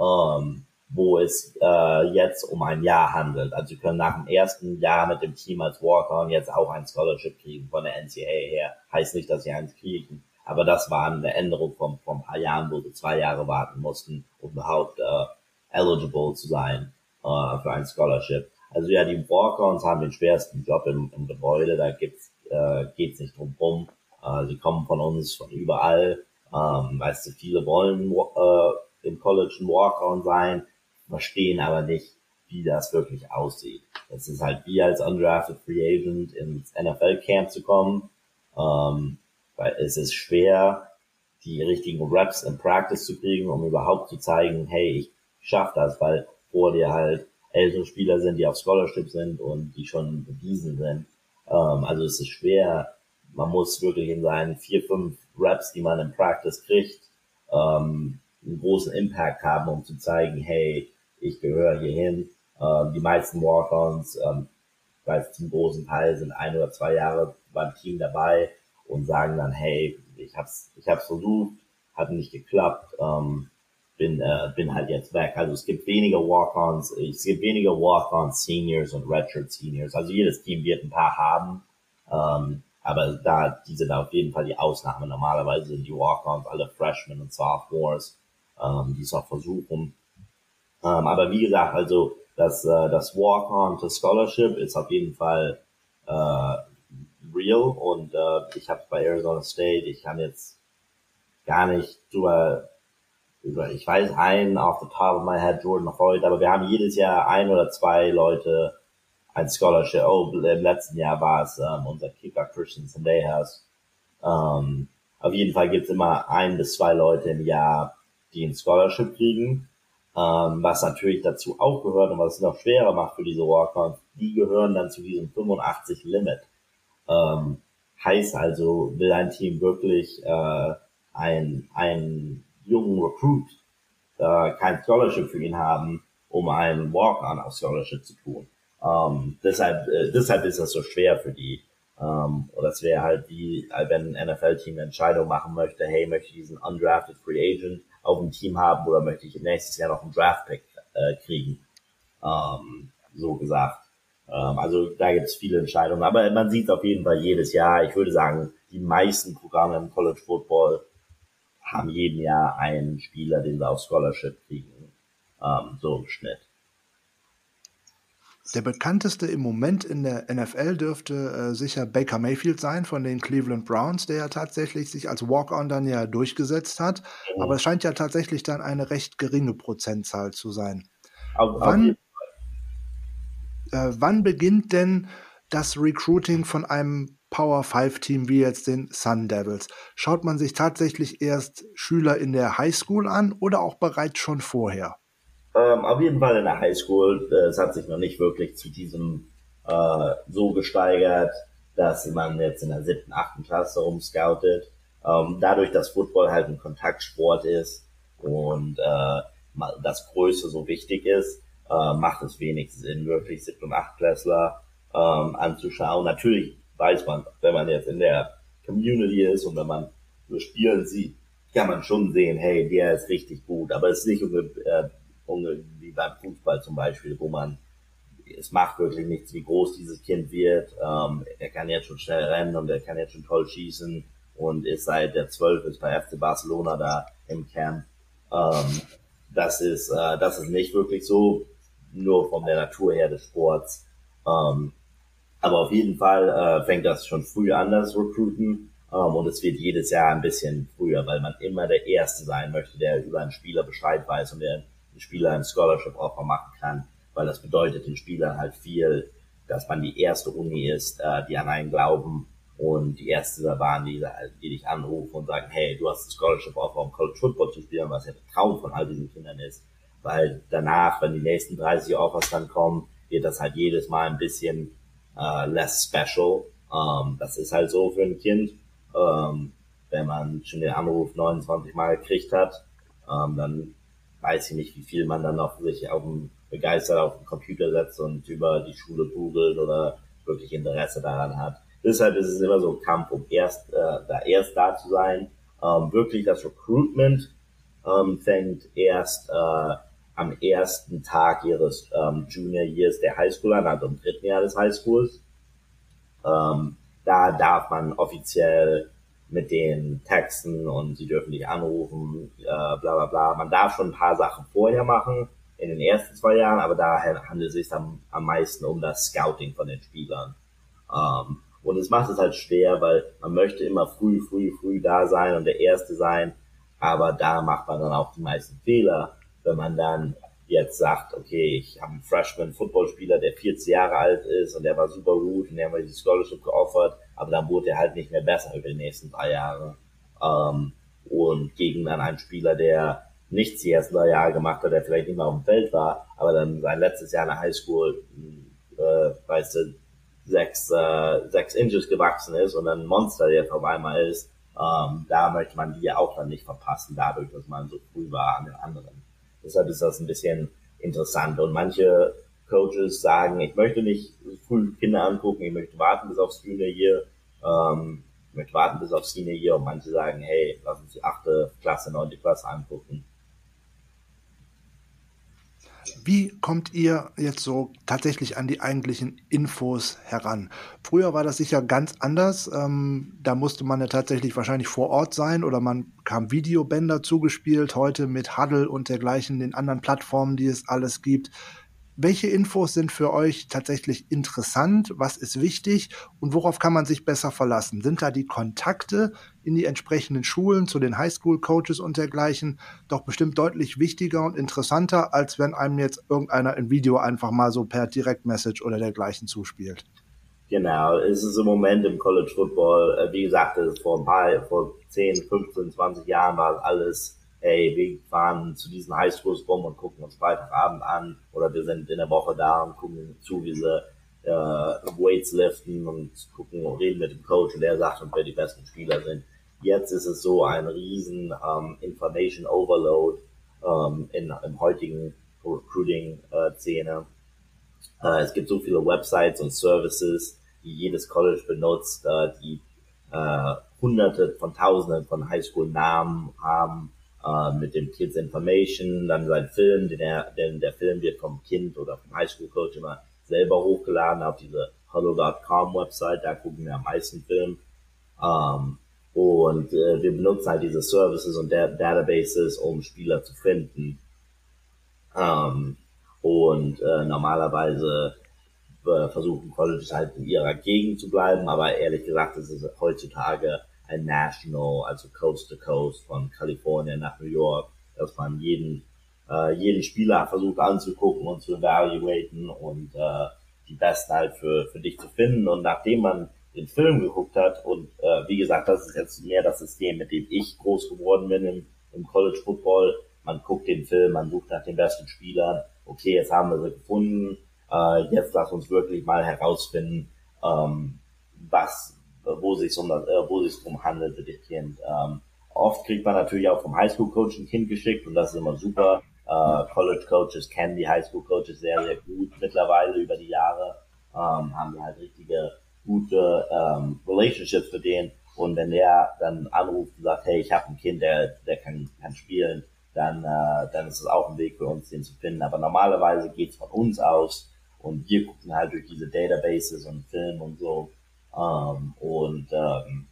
ähm, wo es äh, jetzt um ein Jahr handelt. Also sie können nach dem ersten Jahr mit dem Team als Walker jetzt auch ein Scholarship kriegen von der NCAA her. Heißt nicht, dass sie eins kriegen. Aber das war eine Änderung von, von ein paar Jahren, wo sie zwei Jahre warten mussten, um überhaupt äh, eligible zu sein äh, für ein Scholarship. Also ja, die Walk-Ons haben den schwersten Job im, im Gebäude, da gibt's, äh, geht's nicht drum rum. Äh, sie kommen von uns von überall. Ähm, weißt du, viele wollen äh, im College ein Walk-On sein, verstehen aber nicht, wie das wirklich aussieht. es ist halt wie als undrafted Free Agent ins NFL Camp zu kommen, ähm, weil es ist schwer, die richtigen Reps in Practice zu kriegen, um überhaupt zu zeigen, hey, ich schaff das, weil vor dir halt ältere Spieler sind, die auf Scholarship sind und die schon bewiesen sind. Ähm, also es ist schwer. Man muss wirklich in seinen vier, fünf Reps, die man in Practice kriegt, ähm, einen großen Impact haben, um zu zeigen, hey, ich gehöre hierhin. Ähm, die meisten Walk-Ons, ähm, weiß zum großen Teil sind ein oder zwei Jahre beim Team dabei und sagen dann, hey, ich hab's, ich hab's versucht, hat nicht geklappt, ähm, bin, äh, bin halt jetzt weg. Also es gibt weniger Walk-Ons, es gibt weniger Walk-On Seniors und Redshirt Seniors. Also jedes Team wird ein paar haben. Ähm, aber da, die sind auf jeden Fall die Ausnahme. Normalerweise sind die Walk-Ons alle Freshmen und Sophomores, ähm, die es auch versuchen. Ähm, aber wie gesagt, also das, äh, das Walk-On to Scholarship ist auf jeden Fall äh, real und äh, ich habe bei Arizona State, ich kann jetzt gar nicht drüber ich weiß einen auf the top of my head, Jordan Hoyt, aber wir haben jedes Jahr ein oder zwei Leute ein Scholarship. Oh, im letzten Jahr war es ähm, unser Kicker Christian Sandejas. Ähm, auf jeden Fall gibt es immer ein bis zwei Leute im Jahr, die ein Scholarship kriegen. Ähm, was natürlich dazu auch gehört und was es noch schwerer macht für diese Walk-Ons, die gehören dann zu diesem 85 Limit. Ähm, heißt also, will ein Team wirklich äh, ein, ein jungen Recruit äh, kein Scholarship für ihn haben, um einen Walk-on auf Scholarship zu tun. Ähm, deshalb, äh, deshalb ist das so schwer für die. Ähm, oder es wäre halt wie, wenn ein NFL-Team eine Entscheidung machen möchte, hey, möchte ich diesen undrafted Free Agent auf dem Team haben oder möchte ich nächstes Jahr noch einen Draft-Pick äh, kriegen? Ähm, so gesagt. Ähm, also da gibt es viele Entscheidungen. Aber man sieht auf jeden Fall jedes Jahr. Ich würde sagen, die meisten Programme im College Football haben jeden Jahr einen Spieler, den sie auf Scholarship kriegen, ähm, so im Schnitt. Der bekannteste im Moment in der NFL dürfte äh, sicher Baker Mayfield sein von den Cleveland Browns, der ja tatsächlich sich als Walk-on dann ja durchgesetzt hat. Mhm. Aber es scheint ja tatsächlich dann eine recht geringe Prozentzahl zu sein. Auf, wann, äh, wann beginnt denn das Recruiting von einem Power 5 Team wie jetzt den Sun Devils? Schaut man sich tatsächlich erst Schüler in der Highschool an oder auch bereits schon vorher? Ähm, auf jeden Fall in der Highschool. Es hat sich noch nicht wirklich zu diesem äh, so gesteigert, dass man jetzt in der siebten, achten Klasse rumscoutet. Ähm, dadurch, dass Football halt ein Kontaktsport ist und äh, das Größe so wichtig ist, äh, macht es wenig Sinn, wirklich siebten und achtklässler ähm, anzuschauen. Natürlich weiß man, wenn man jetzt in der Community ist und wenn man so Spielen sieht, kann man schon sehen, hey, der ist richtig gut. Aber es ist nicht äh, wie beim Fußball zum Beispiel, wo man es macht wirklich nichts, wie groß dieses Kind wird. Ähm, er kann jetzt schon schnell rennen und er kann jetzt schon toll schießen und ist seit der 12 ist bei FC Barcelona da im Camp. Ähm, das ist, äh, das ist nicht wirklich so, nur von der Natur her des Sports. Ähm, aber auf jeden Fall äh, fängt das schon früh an, das Recruiten. Ähm, und es wird jedes Jahr ein bisschen früher, weil man immer der Erste sein möchte, der über einen Spieler Bescheid weiß und der den Spieler ein Scholarship Offer machen kann. Weil das bedeutet den Spielern halt viel, dass man die erste Uni ist, äh, die an einen glauben und die erste waren, die, die dich anrufen und sagen, hey, du hast ein Scholarship Offer, um College Football zu spielen, was ja der Traum von all diesen Kindern ist. Weil danach, wenn die nächsten 30 Offers dann kommen, wird das halt jedes Mal ein bisschen uh, less special. Um, das ist halt so für ein Kind. Um, wenn man schon den Anruf 29 Mal gekriegt hat, um, dann weiß ich nicht, wie viel man dann noch sich auf dem begeistert auf den Computer setzt und über die Schule googelt oder wirklich Interesse daran hat. Deshalb ist es immer so ein Kampf, um erst äh, da erst da zu sein. Ähm, wirklich das Recruitment ähm, fängt erst äh, am ersten Tag ihres ähm, Junior Years der Highschool an, also im dritten Jahr des Highschools. Ähm, da darf man offiziell mit den Texten und sie dürfen dich anrufen, äh, bla bla bla. Man darf schon ein paar Sachen vorher machen, in den ersten zwei Jahren, aber da handelt es sich am, am meisten um das Scouting von den Spielern. Ähm, und es macht es halt schwer, weil man möchte immer früh, früh, früh da sein und der Erste sein, aber da macht man dann auch die meisten Fehler, wenn man dann jetzt sagt, okay, ich habe einen Freshman-Footballspieler, der 40 Jahre alt ist und der war super gut und der haben wir die Scholarship geoffert, aber dann wurde er halt nicht mehr besser über die nächsten drei Jahre. Ähm, und gegen dann einen Spieler, der nichts die ersten drei Jahre gemacht hat, der vielleicht nicht mal auf dem Feld war, aber dann sein letztes Jahr in der Highschool, äh, weißt du, sechs, äh, sechs Inches gewachsen ist und ein Monster jetzt auf einmal ist, ähm, da möchte man die ja auch dann nicht verpassen, dadurch, dass man so früh war an den anderen. Deshalb ist das ein bisschen interessant. Und manche Coaches sagen, ich möchte nicht früh Kinder angucken, ich möchte warten bis aufs Junior Year, ähm, ich möchte warten bis aufs Senior Year. Und manche sagen, hey, lass uns die achte Klasse, neunte Klasse angucken. Wie kommt ihr jetzt so tatsächlich an die eigentlichen Infos heran? Früher war das sicher ganz anders. Ähm, da musste man ja tatsächlich wahrscheinlich vor Ort sein oder man kam Videobänder zugespielt. Heute mit Huddle und dergleichen, den anderen Plattformen, die es alles gibt. Welche Infos sind für euch tatsächlich interessant? Was ist wichtig? Und worauf kann man sich besser verlassen? Sind da die Kontakte in die entsprechenden Schulen zu den Highschool-Coaches und dergleichen doch bestimmt deutlich wichtiger und interessanter, als wenn einem jetzt irgendeiner ein Video einfach mal so per Direktmessage oder dergleichen zuspielt? Genau, es ist im Moment im College Football, äh, wie gesagt, vor ein paar, vor 10, 15, 20 Jahren war alles hey, wir fahren zu diesen Highschools rum und gucken uns Freitagabend an oder wir sind in der Woche da und gucken zu, wie sie äh, Weights liften und gucken und reden mit dem Coach und der sagt uns, wer die besten Spieler sind. Jetzt ist es so ein riesen ähm, Information Overload ähm, in, im heutigen Recruiting-Szene. Äh, es gibt so viele Websites und Services, die jedes College benutzt, äh, die äh, hunderte von tausenden von Highschool-Namen haben äh, mit dem Kids Information, dann sein Film, den er, denn der Film wird vom Kind oder vom Highschool-Coach immer selber hochgeladen auf diese hello.com Website, da gucken wir am meisten Film. Ähm, und äh, wir benutzen halt diese Services und der Databases, um Spieler zu finden. Ähm, und äh, normalerweise äh, versuchen Colleges halt in ihrer Gegend zu bleiben, aber ehrlich gesagt ist es heutzutage ein National, also Coast to Coast von Kalifornien nach New York, dass man jeden, äh, jeden Spieler versucht anzugucken und zu evaluaten und äh, die Besten halt für, für dich zu finden. Und nachdem man den Film geguckt hat und äh, wie gesagt, das ist jetzt mehr das System, mit dem ich groß geworden bin im, im College Football. Man guckt den Film, man sucht nach den besten Spielern. Okay, jetzt haben wir sie gefunden. Äh, jetzt lass uns wirklich mal herausfinden, ähm, was wo sich um das, äh, wo sich drum handelt mit dem Kind. Ähm, oft kriegt man natürlich auch vom Highschool-Coach ein Kind geschickt und das ist immer super. Äh, College-Coaches kennen die Highschool-Coaches sehr, sehr gut mittlerweile über die Jahre, ähm, haben halt richtige gute ähm, Relationships für den und wenn der dann anruft und sagt, hey, ich habe ein Kind, der, der kann, kann spielen, dann, äh, dann ist es auch ein Weg für uns, den zu finden. Aber normalerweise geht's von uns aus und wir gucken halt durch diese Databases und Film und so ähm, und ähm,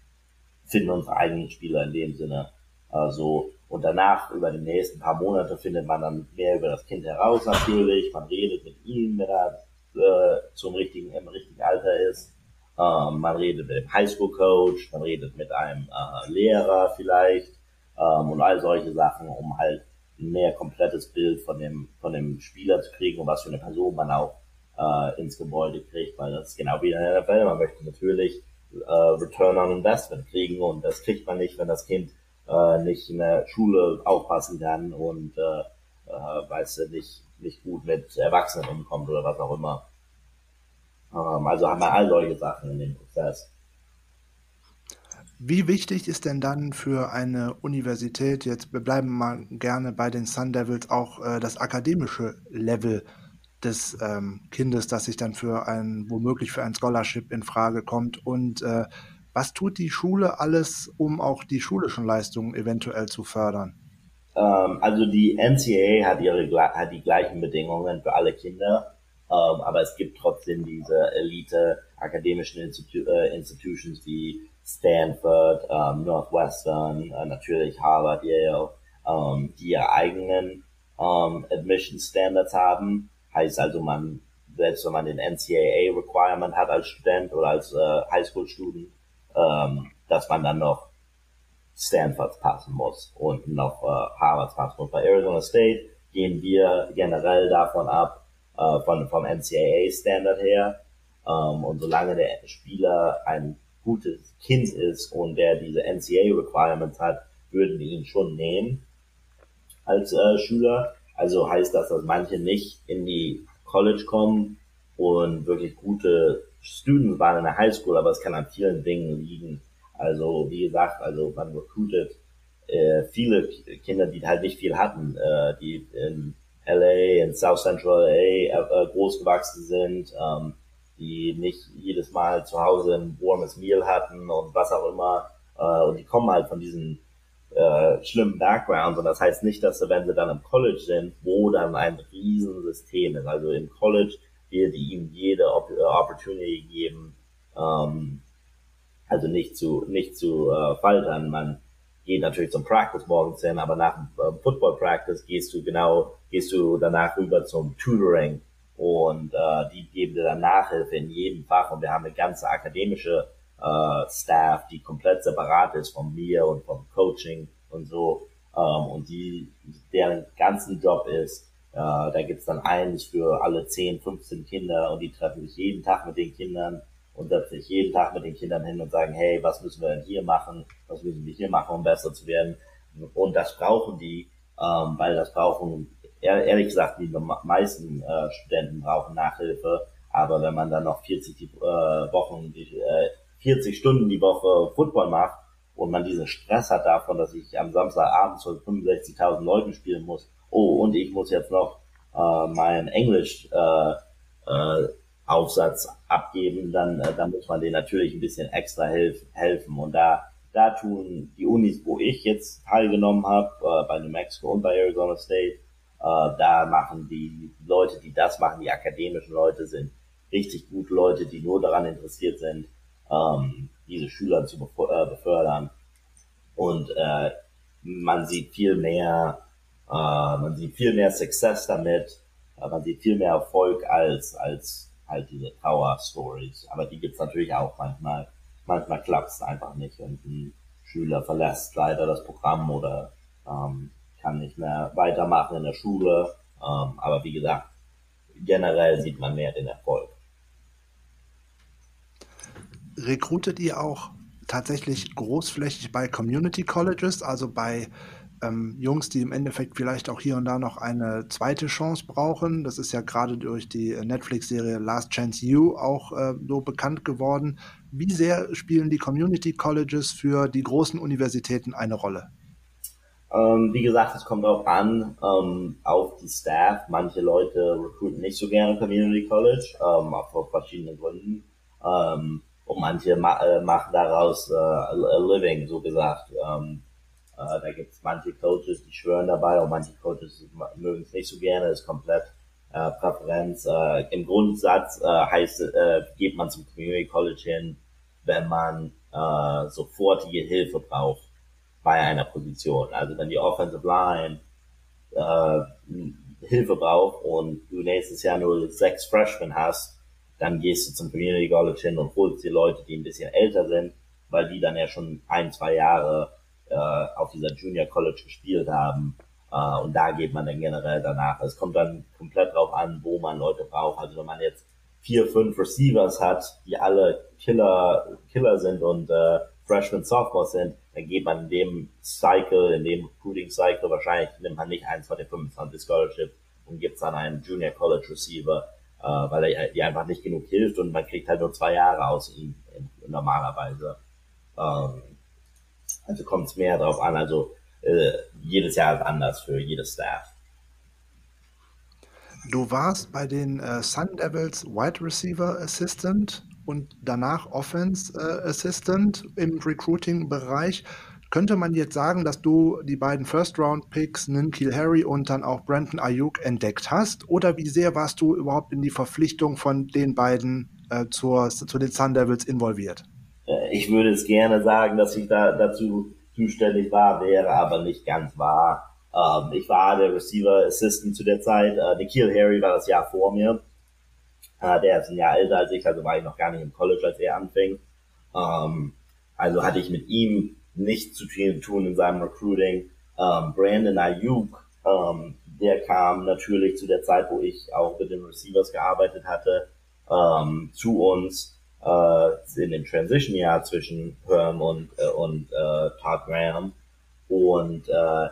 finden unsere eigenen Spieler in dem Sinne äh, so. Und danach, über die nächsten paar Monate, findet man dann mehr über das Kind heraus natürlich. Man redet mit ihm, wenn er äh, zum richtigen, im richtigen Alter ist. Ähm, man redet mit dem Highschool-Coach, man redet mit einem äh, Lehrer vielleicht ähm, und all solche Sachen, um halt ein mehr komplettes Bild von dem, von dem Spieler zu kriegen und was für eine Person man auch äh, ins Gebäude kriegt, weil das ist genau wie in der NFL. Man möchte natürlich äh, Return on Investment kriegen und das kriegt man nicht, wenn das Kind äh, nicht in der Schule aufpassen kann und äh, äh, weißt du, nicht, nicht gut mit Erwachsenen umkommt oder was auch immer. Ähm, also haben wir all solche Sachen in dem Prozess. Wie wichtig ist denn dann für eine Universität, jetzt wir bleiben mal gerne bei den Sun Devils, auch äh, das akademische Level des ähm, Kindes, das sich dann für ein, womöglich für ein Scholarship in Frage kommt. Und äh, was tut die Schule alles, um auch die schulischen Leistungen eventuell zu fördern? Ähm, also die NCAA hat ihre hat die gleichen Bedingungen für alle Kinder, ähm, aber es gibt trotzdem diese Elite akademischen Institu äh, Institutions wie Stanford, ähm, Northwestern, äh, natürlich Harvard, Yale, die ihre eigenen Admission Standards haben Heißt also, man, selbst wenn man den NCAA Requirement hat als Student oder als äh, Highschool-Student, ähm, dass man dann noch Stanfords passen muss und noch äh, Harvards passen muss. Bei Arizona State gehen wir generell davon ab, äh, von, vom NCAA-Standard her. Ähm, und solange der Spieler ein gutes Kind ist und der diese NCAA-Requirements hat, würden wir ihn schon nehmen als äh, Schüler. Also heißt das, dass manche nicht in die College kommen und wirklich gute Students waren in der Highschool, aber es kann an vielen Dingen liegen. Also wie gesagt, also man recruitet äh, viele Kinder, die halt nicht viel hatten, äh, die in LA, in South Central LA äh, groß gewachsen sind, ähm, die nicht jedes Mal zu Hause ein warmes Meal hatten und was auch immer. Äh, und die kommen halt von diesen äh, schlimmen Backgrounds. Und das heißt nicht, dass sie, wenn sie dann im College sind, wo dann ein Riesensystem ist. Also im College wird ihnen jede Opportunity geben, ähm, also nicht zu, nicht zu äh, faltern. Man geht natürlich zum Practice morgens hin, aber nach dem äh, Football Practice gehst du genau, gehst du danach rüber zum Tutoring und äh, die geben dir dann Nachhilfe in jedem Fach und wir haben eine ganze akademische äh, Staff, die komplett separat ist von mir und vom Coaching und so ähm, und die deren ganzen Job ist, äh, da gibt's dann eins für alle 10, 15 Kinder und die treffen sich jeden Tag mit den Kindern und setzt sich jeden Tag mit den Kindern hin und sagen, hey, was müssen wir denn hier machen, was müssen wir hier machen, um besser zu werden. Und das brauchen die, ähm, weil das brauchen, ehrlich gesagt, die meisten äh, Studenten brauchen Nachhilfe. Aber wenn man dann noch 40 die, äh, Wochen, äh, 40 Stunden die Woche Football macht und man diesen Stress hat davon, dass ich am Samstagabend zu 65.000 Leuten spielen muss, oh, und ich muss jetzt noch äh, mein Englisch äh, äh, Aufsatz abgeben, dann, äh, dann muss man denen natürlich ein bisschen extra helf, helfen. Und da, da tun die Unis, wo ich jetzt teilgenommen habe, äh, bei New Mexico und bei Arizona State, äh, da machen die Leute, die das machen, die akademischen Leute, sind richtig gute Leute, die nur daran interessiert sind, ähm, diese Schüler zu äh, befördern. Und äh, man sieht viel mehr, äh, man sieht viel mehr Success damit, äh, man sieht viel mehr Erfolg als als halt diese Power-Stories. Aber die gibt's natürlich auch manchmal. Manchmal klappt's einfach nicht und ein Schüler verlässt leider das Programm oder ähm, kann nicht mehr weitermachen in der Schule. Ähm, aber wie gesagt, generell sieht man mehr den Erfolg. Rekrutet ihr auch tatsächlich großflächig bei Community Colleges, also bei ähm, Jungs, die im Endeffekt vielleicht auch hier und da noch eine zweite Chance brauchen. Das ist ja gerade durch die Netflix-Serie Last Chance You auch äh, so bekannt geworden. Wie sehr spielen die Community Colleges für die großen Universitäten eine Rolle? Ähm, wie gesagt, es kommt auch an ähm, auf die Staff. Manche Leute recruiten nicht so gerne Community College, ähm, aus verschiedenen Gründen. Ähm, und manche ma äh, machen daraus äh, a living, so gesagt. Ähm, äh, da gibt es manche Coaches, die schwören dabei und manche Coaches mögen es nicht so gerne, ist komplett äh, Präferenz. Äh, Im Grundsatz äh, heißt, äh, geht man zum Community College hin, wenn man äh, sofortige Hilfe braucht bei einer Position. Also wenn die Offensive Line äh, Hilfe braucht und du nächstes Jahr nur sechs Freshmen hast, dann gehst du zum College hin und holst die Leute, die ein bisschen älter sind, weil die dann ja schon ein, zwei Jahre äh, auf dieser Junior College gespielt haben. Äh, und da geht man dann generell danach. Es kommt dann komplett drauf an, wo man Leute braucht. Also wenn man jetzt vier, fünf Receivers hat, die alle Killer, Killer sind und äh, Freshman, Sophomore sind, dann geht man in dem Cycle, in dem Recruiting Cycle wahrscheinlich nimmt man nicht eins von den 25 Scholarship und gibt dann einen Junior College Receiver, äh, weil er ihr einfach nicht genug hilft und man kriegt halt nur zwei Jahre aus ihm normalerweise. Ähm, also kommt es mehr darauf an. Also äh, jedes Jahr ist anders für jedes Staff. Du warst bei den äh, Sun Devils Wide Receiver Assistant und danach Offense äh, Assistant im Recruiting-Bereich. Könnte man jetzt sagen, dass du die beiden First-Round-Picks, Ninkil Harry und dann auch Brandon Ayuk entdeckt hast? Oder wie sehr warst du überhaupt in die Verpflichtung von den beiden äh, zur, zu den Sun Devils involviert? Äh, ich würde es gerne sagen, dass ich da dazu zuständig war, wäre aber nicht ganz wahr. Ähm, ich war der Receiver Assistant zu der Zeit. Äh, Nikhil Harry war das Jahr vor mir. Äh, der ist ein Jahr älter als ich, also war ich noch gar nicht im College, als er anfing. Ähm, also hatte ich mit ihm nicht zu tun in seinem Recruiting. Ähm, Brandon Ayuk ähm, der kam natürlich zu der Zeit, wo ich auch mit den Receivers gearbeitet hatte, ähm, zu uns äh, in dem Transition-Jahr zwischen Herm und, äh, und äh, Todd Graham. Und äh,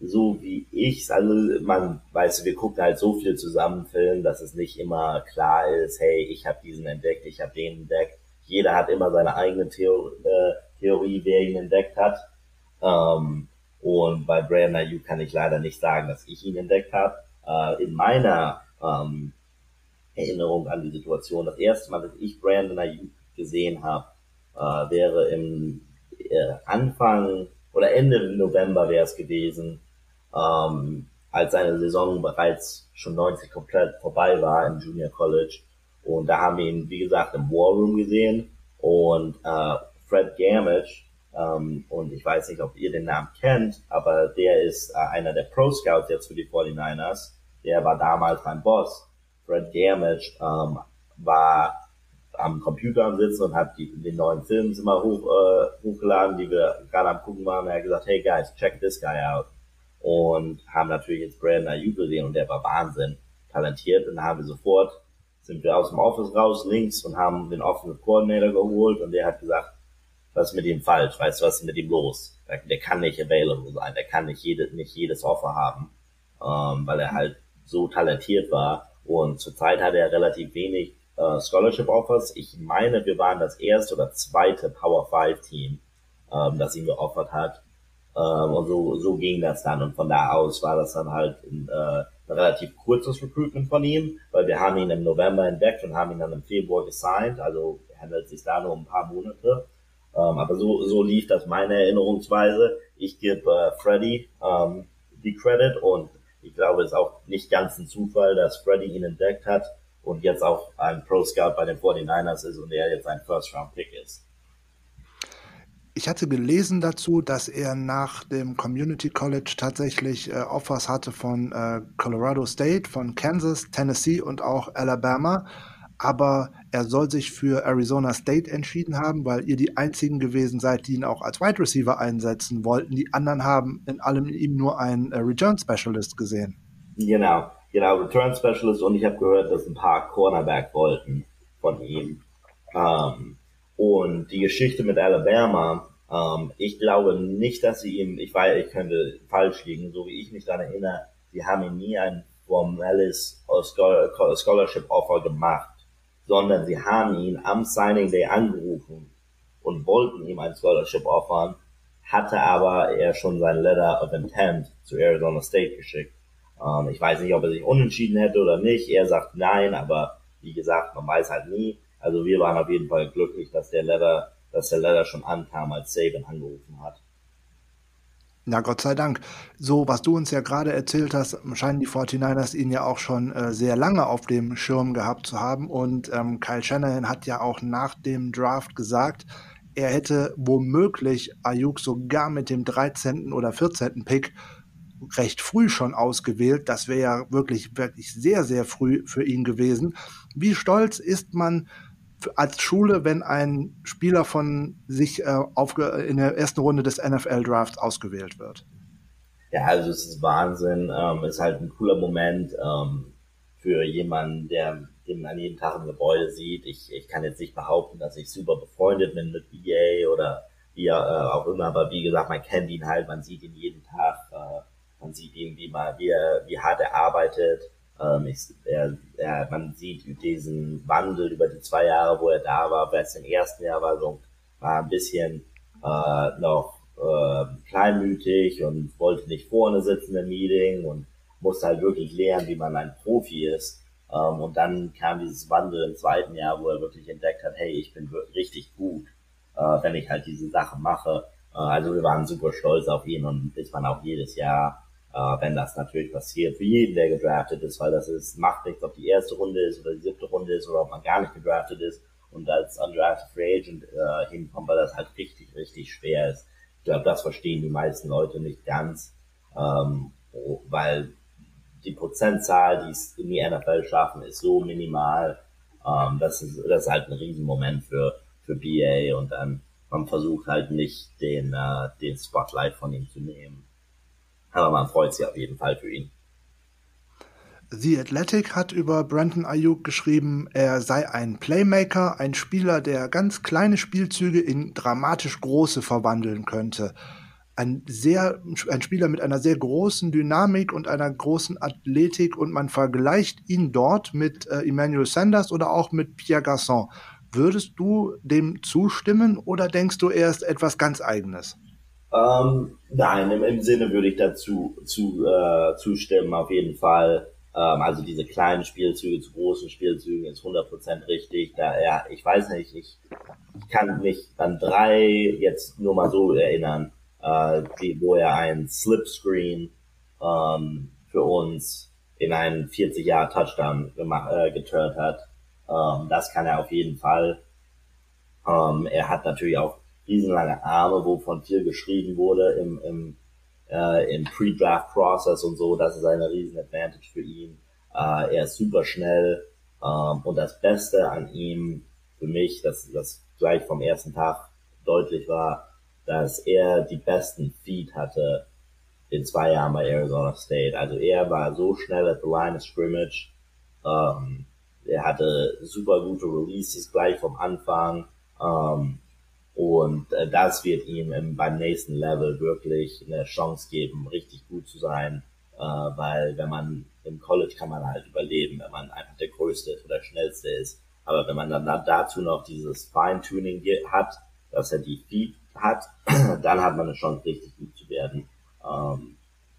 so wie ich's, also man weiß, wir gucken halt so viel zusammen Film, dass es nicht immer klar ist, hey, ich habe diesen entdeckt, ich habe den entdeckt. Jeder hat immer seine eigene Theor äh, Theorie, wer ihn entdeckt hat. Ähm, und bei Brandon Ayuk kann ich leider nicht sagen, dass ich ihn entdeckt habe. Äh, in meiner ähm, Erinnerung an die Situation, das erste Mal, dass ich Brandon Ayuk gesehen habe, äh, wäre im äh, Anfang oder Ende November wäre es gewesen, ähm, als seine Saison bereits schon 90 komplett vorbei war im Junior College. Und da haben wir ihn, wie gesagt, im War Room gesehen. Und äh, Fred Gamage, ähm, und ich weiß nicht, ob ihr den Namen kennt, aber der ist äh, einer der Pro Scouts jetzt für die 49ers. Der war damals mein Boss. Fred Gamage ähm, war am Computer am Sitzen und hat die, den neuen Film immer hoch, äh, hochgeladen, die wir gerade am gucken waren. Und er hat gesagt, hey guys, check this guy out. Und haben natürlich jetzt Brandon Ayuk gesehen und der war Wahnsinn talentiert. Und dann haben wir sofort, sind wir aus dem Office raus, links und haben den Offensive Coordinator geholt und der hat gesagt, was ist mit ihm falsch? Weißt du, was ist mit ihm los? Der, kann nicht available sein, der kann nicht, jede, nicht jedes Offer haben, ähm, weil er halt so talentiert war. Und zurzeit hat er relativ wenig äh, Scholarship Offers. Ich meine, wir waren das erste oder zweite Power 5 Team, ähm, das ihm geoffert hat. Ähm, und so, so ging das dann. Und von da aus war das dann halt ein, äh, ein relativ kurzes Recruitment von ihm, weil wir haben ihn im November entdeckt und haben ihn dann im Februar gesigned. Also handelt sich da nur um ein paar Monate. Ähm, aber so, so lief das meine Erinnerungsweise. Ich gebe äh, Freddy ähm, die Credit und ich glaube, es ist auch nicht ganz ein Zufall, dass Freddy ihn entdeckt hat und jetzt auch ein Pro Scout bei den 49ers ist und er jetzt ein First Round Pick ist. Ich hatte gelesen dazu, dass er nach dem Community College tatsächlich äh, Offers hatte von äh, Colorado State, von Kansas, Tennessee und auch Alabama. Aber er soll sich für Arizona State entschieden haben, weil ihr die einzigen gewesen seid, die ihn auch als Wide Receiver einsetzen wollten. Die anderen haben in allem ihm nur einen äh, Return Specialist gesehen. Genau, genau, Return Specialist und ich habe gehört, dass ein paar Cornerback wollten von ihm. Ähm, und die Geschichte mit Alabama, ähm, ich glaube nicht, dass sie ihm, ich weiß, ich könnte falsch liegen, so wie ich mich daran erinnere, sie haben ihm nie ein formelles Scholarship Offer gemacht, sondern sie haben ihn am Signing Day angerufen und wollten ihm ein Scholarship offern, hatte aber er schon sein Letter of Intent zu Arizona State geschickt. Ähm, ich weiß nicht, ob er sich unentschieden hätte oder nicht. Er sagt nein, aber wie gesagt, man weiß halt nie. Also wir waren auf jeden Fall glücklich, dass der Letter, dass der Letter schon ankam, als Saban angerufen hat. Na Gott sei Dank. So, was du uns ja gerade erzählt hast, scheinen die 49ers ihn ja auch schon äh, sehr lange auf dem Schirm gehabt zu haben. Und ähm, Kyle Shanahan hat ja auch nach dem Draft gesagt, er hätte womöglich Ayuk sogar mit dem 13. oder 14. Pick recht früh schon ausgewählt. Das wäre ja wirklich, wirklich sehr, sehr früh für ihn gewesen. Wie stolz ist man als Schule, wenn ein Spieler von sich äh, in der ersten Runde des NFL-Drafts ausgewählt wird? Ja, also es ist Wahnsinn. Ähm, es ist halt ein cooler Moment ähm, für jemanden, der den an jedem Tag im Gebäude sieht. Ich, ich kann jetzt nicht behaupten, dass ich super befreundet bin mit BA oder wie äh, auch immer, aber wie gesagt, man kennt ihn halt, man sieht ihn jeden Tag. Äh, man sieht ihn, wie, mal, wie, er, wie hart er arbeitet. Ähm, ich, er, er, man sieht diesen Wandel über die zwei Jahre, wo er da war. Bereits im ersten Jahr war so war ein bisschen äh, noch äh, kleinmütig und wollte nicht vorne sitzen im Meeting und musste halt wirklich lernen, wie man ein Profi ist. Ähm, und dann kam dieses Wandel im zweiten Jahr, wo er wirklich entdeckt hat, hey, ich bin richtig gut, äh, wenn ich halt diese Sachen mache. Äh, also wir waren super stolz auf ihn und ist man auch jedes Jahr äh, wenn das natürlich passiert, für jeden, der gedraftet ist, weil das ist, macht nichts, ob die erste Runde ist oder die siebte Runde ist oder ob man gar nicht gedraftet ist und als undrafted Free Agent äh, hinkommt, weil das halt richtig, richtig schwer ist. Ich glaube, das verstehen die meisten Leute nicht ganz, ähm, weil die Prozentzahl, die es in die NFL schaffen, ist so minimal. Ähm, das, ist, das ist halt ein Riesenmoment für, für BA und dann man versucht halt nicht den, äh, den Spotlight von ihm zu nehmen. Aber man freut sich auf jeden Fall für ihn. The Athletic hat über Brandon Ayuk geschrieben, er sei ein Playmaker, ein Spieler, der ganz kleine Spielzüge in dramatisch große verwandeln könnte. Ein sehr, ein Spieler mit einer sehr großen Dynamik und einer großen Athletik und man vergleicht ihn dort mit äh, Emmanuel Sanders oder auch mit Pierre Garçon. Würdest du dem zustimmen oder denkst du, er ist etwas ganz Eigenes? Ähm, nein, im, im, Sinne würde ich dazu zu, äh, zustimmen, auf jeden Fall. Ähm, also diese kleinen Spielzüge zu großen Spielzügen ist 100% richtig. Da, ja, ich weiß nicht, ich, ich kann mich an drei jetzt nur mal so erinnern, äh, die, wo er einen Slipscreen ähm, für uns in einen 40 Jahre Touchdown gemacht, äh, geturnt hat. Ähm, das kann er auf jeden Fall. Ähm, er hat natürlich auch riesenlange Arme, wovon viel geschrieben wurde im, im, äh, im Pre-Draft-Process und so. Das ist eine riesen Advantage für ihn. Äh, er ist super schnell ähm, und das Beste an ihm für mich, dass das gleich vom ersten Tag deutlich war, dass er die besten Feet hatte in zwei Jahren bei Arizona State. Also er war so schnell at the line of scrimmage. Ähm, er hatte super gute Releases gleich vom Anfang. Ähm, und äh, das wird ihm im, beim nächsten Level wirklich eine Chance geben, richtig gut zu sein. Äh, weil wenn man im College kann man halt überleben, wenn man einfach der Größte ist oder Schnellste ist. Aber wenn man dann dazu noch dieses Feintuning hat, dass er die Feed hat, dann hat man eine Chance, richtig gut zu werden. Ähm,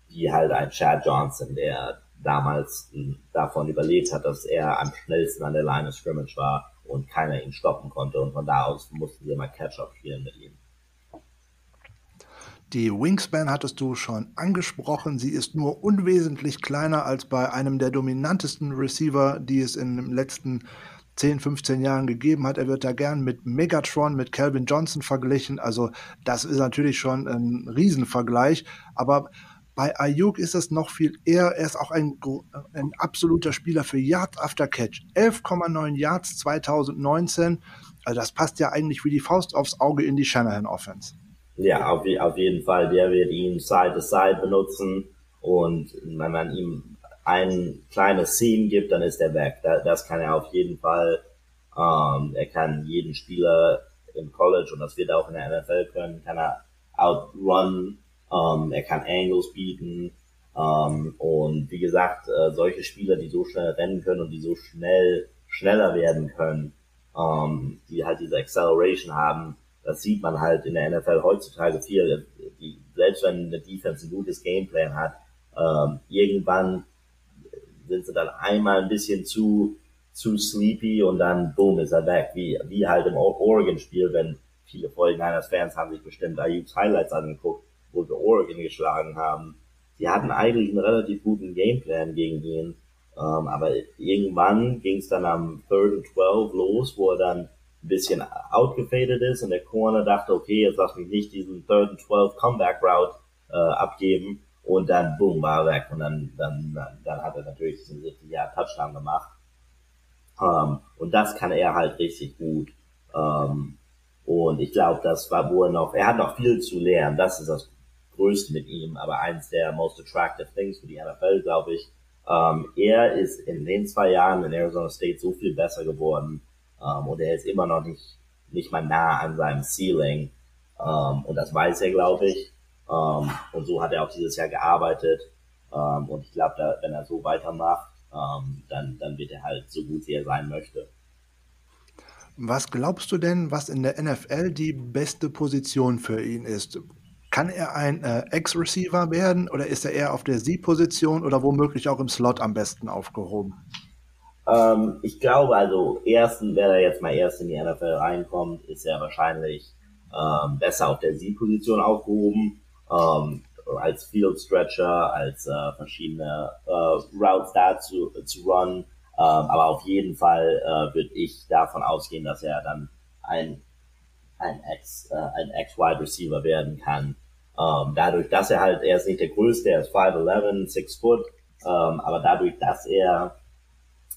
wie halt ein Chad Johnson, der damals davon überlebt hat, dass er am schnellsten an der Line of Scrimmage war und keiner ihn stoppen konnte. Und von da aus mussten sie immer Catch-up spielen mit ihm. Die Wingspan hattest du schon angesprochen. Sie ist nur unwesentlich kleiner als bei einem der dominantesten Receiver, die es in den letzten 10, 15 Jahren gegeben hat. Er wird da gern mit Megatron, mit Calvin Johnson verglichen. Also das ist natürlich schon ein Riesenvergleich. Aber bei Ayuk ist es noch viel eher, er ist auch ein, ein absoluter Spieler für Yards after Catch. 11,9 Yards 2019. Also das passt ja eigentlich wie die Faust aufs Auge in die Shanahan Offense. Ja, auf, auf jeden Fall. Der wird ihn Side to Side benutzen und wenn man ihm ein kleines Scene gibt, dann ist er weg. Das kann er auf jeden Fall. Ähm, er kann jeden Spieler im College und das wird er auch in der NFL können, kann er outrun ähm, er kann Angles bieten. Ähm, und wie gesagt, äh, solche Spieler, die so schnell rennen können und die so schnell schneller werden können, ähm, die halt diese Acceleration haben, das sieht man halt in der NFL heutzutage viel. Die, selbst wenn eine Defense ein gutes Gameplan hat, ähm, irgendwann sind sie dann einmal ein bisschen zu zu sleepy und dann boom ist er weg, wie wie halt im Oregon-Spiel, wenn viele 49ers-Fans haben sich bestimmt Ayuks Highlights angeguckt wo wir Oregon geschlagen haben, die hatten eigentlich einen relativ guten Gameplan gegen ihn. Ähm, aber irgendwann ging es dann am Third and 12 los, wo er dann ein bisschen outgefadet ist und der Corner dachte, okay, jetzt lass mich nicht diesen Third and 12 Comeback Route äh, abgeben und dann boom, war er weg und dann, dann, dann, dann hat er natürlich diesen 70 Jahr Touchdown gemacht. Ähm, und das kann er halt richtig gut. Ähm, und ich glaube, das war, wo er noch, er hat noch viel zu lernen. Das ist das Größte mit ihm, aber eins der most attractive things für die NFL, glaube ich. Ähm, er ist in den zwei Jahren in Arizona State so viel besser geworden ähm, und er ist immer noch nicht, nicht mal nah an seinem Ceiling. Ähm, und das weiß er, glaube ich. Ähm, und so hat er auch dieses Jahr gearbeitet. Ähm, und ich glaube, wenn er so weitermacht, ähm, dann, dann wird er halt so gut, wie er sein möchte. Was glaubst du denn, was in der NFL die beste Position für ihn ist? Kann er ein äh, Ex-Receiver werden oder ist er eher auf der Sie-Position oder womöglich auch im Slot am besten aufgehoben? Ähm, ich glaube also, ersten, wenn er jetzt mal erst in die NFL reinkommt, ist er wahrscheinlich ähm, besser auf der Sie-Position aufgehoben, ähm, als Field Stretcher, als äh, verschiedene äh, Routes da zu, zu run. Ähm, aber auf jeden Fall äh, würde ich davon ausgehen, dass er dann ein ein Ex, äh, ein Ex-Wide Receiver werden kann. Ähm, dadurch, dass er halt, er ist nicht der größte, er ist 5'11, 6 foot, ähm, aber dadurch, dass er,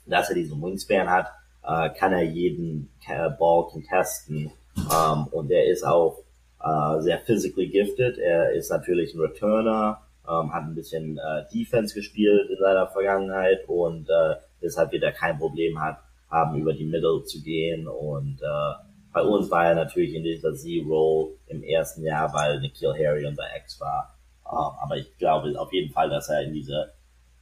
dass er diesen Wingspan hat, äh, kann er jeden Ball contesten. Ähm, und er ist auch äh, sehr physically gifted. Er ist natürlich ein Returner, ähm, hat ein bisschen äh, Defense gespielt in seiner Vergangenheit und äh, deshalb wird er kein Problem hat, haben, über die Middle zu gehen. Und äh, bei uns war er natürlich in dieser Z-Roll im ersten Jahr, weil Nikhil Harry unser Ex war. Ähm, aber ich glaube auf jeden Fall, dass er in diese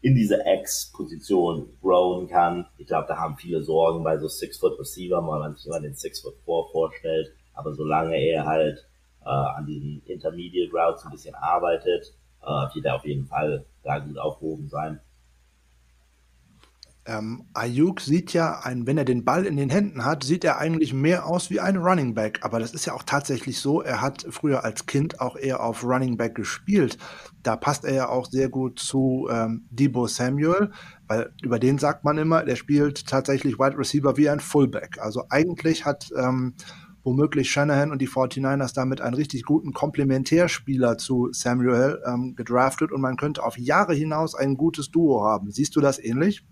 in diese Ex-Position growen kann. Ich glaube, da haben viele Sorgen bei so Six-Foot-Receiver, weil man sich immer den Six-Foot-Four vorstellt. Aber solange er halt äh, an diesen Intermediate Routes ein bisschen arbeitet, äh, wird er auf jeden Fall da gut aufgehoben sein. Ähm, Ayuk sieht ja, ein, wenn er den Ball in den Händen hat, sieht er eigentlich mehr aus wie ein Running Back. Aber das ist ja auch tatsächlich so. Er hat früher als Kind auch eher auf Running Back gespielt. Da passt er ja auch sehr gut zu ähm, Debo Samuel, weil über den sagt man immer, der spielt tatsächlich Wide Receiver wie ein Fullback. Also eigentlich hat ähm, womöglich Shanahan und die 49ers damit einen richtig guten Komplementärspieler zu Samuel ähm, gedraftet und man könnte auf Jahre hinaus ein gutes Duo haben. Siehst du das ähnlich?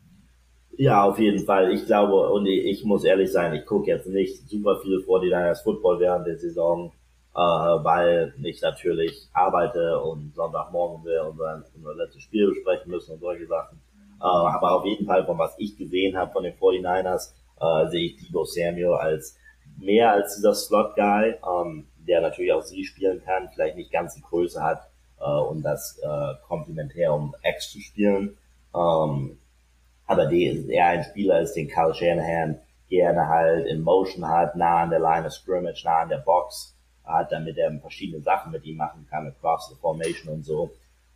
Ja, auf jeden Fall. Ich glaube, und ich muss ehrlich sein, ich gucke jetzt nicht super viel vor die Niners Football während der Saison, äh, weil ich natürlich arbeite und Sonntagmorgen wir unser, unser letztes Spiel besprechen müssen und solche Sachen. Äh, aber auf jeden Fall, von was ich gesehen habe von den 49ers, äh, sehe ich Debo Samuel als mehr als dieser Slot-Guy, ähm, der natürlich auch sie spielen kann, vielleicht nicht ganz die Größe hat, äh, um das äh, komplementär um X zu spielen. Ähm, aber die ist eher ein Spieler ist, den Kyle Shanahan gerne halt in Motion hat, nah an der Line of Scrimmage, nah an der Box hat, damit er verschiedene Sachen mit ihm machen kann, across the formation und so.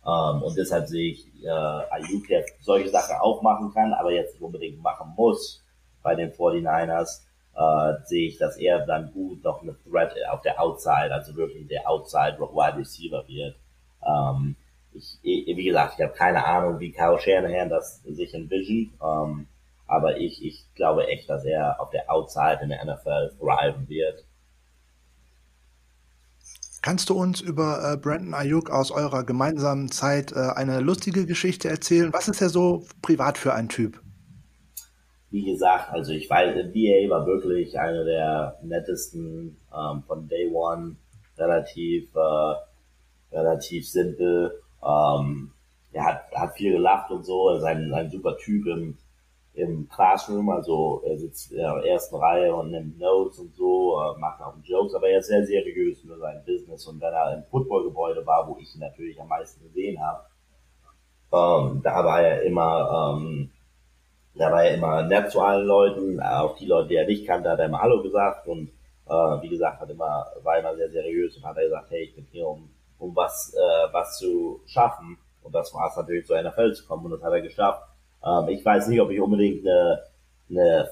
Um, ähm, und deshalb sehe ich äh, Ayuk, der solche Sachen auch machen kann, aber jetzt nicht unbedingt machen muss bei den 49ers, äh, sehe ich, dass er dann gut noch eine Threat auf der Outside, also wirklich der Outside Wide Receiver wird. Ähm, ich, wie gesagt, ich habe keine Ahnung, wie Kyle Shanahan das sich envision, ähm, aber ich, ich glaube echt, dass er auf der Outside in der NFL thriven wird. Kannst du uns über äh, Brandon Ayuk aus eurer gemeinsamen Zeit äh, eine lustige Geschichte erzählen? Was ist er so privat für ein Typ? Wie gesagt, also ich weiß, DA war wirklich einer der nettesten ähm, von Day One, relativ, äh, relativ simpel. Ähm, er hat, hat viel gelacht und so, er ist ein, ein super Typ im, im Classroom, also er sitzt in der ersten Reihe und nimmt Notes und so, äh, macht auch Jokes, aber er ist sehr seriös für sein Business und wenn er im Footballgebäude war, wo ich ihn natürlich am meisten gesehen habe, ähm, da war er immer, ähm, da war er immer nett zu allen Leuten, auch die Leute, die er nicht kannte, hat er immer Hallo gesagt und äh, wie gesagt, hat immer, war immer sehr seriös und hat er gesagt, hey, ich bin hier, um um was, äh, was zu schaffen. Und das war es natürlich zur NFL zu kommen und das hat er geschafft. Ähm, ich weiß nicht, ob ich unbedingt eine, eine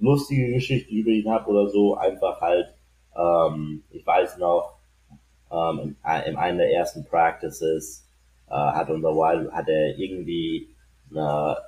lustige Geschichte über ihn habe oder so. Einfach halt, ähm, ich weiß noch, ähm, in, in einem der ersten Practices äh, hat unser Wild, hat er irgendwie eine,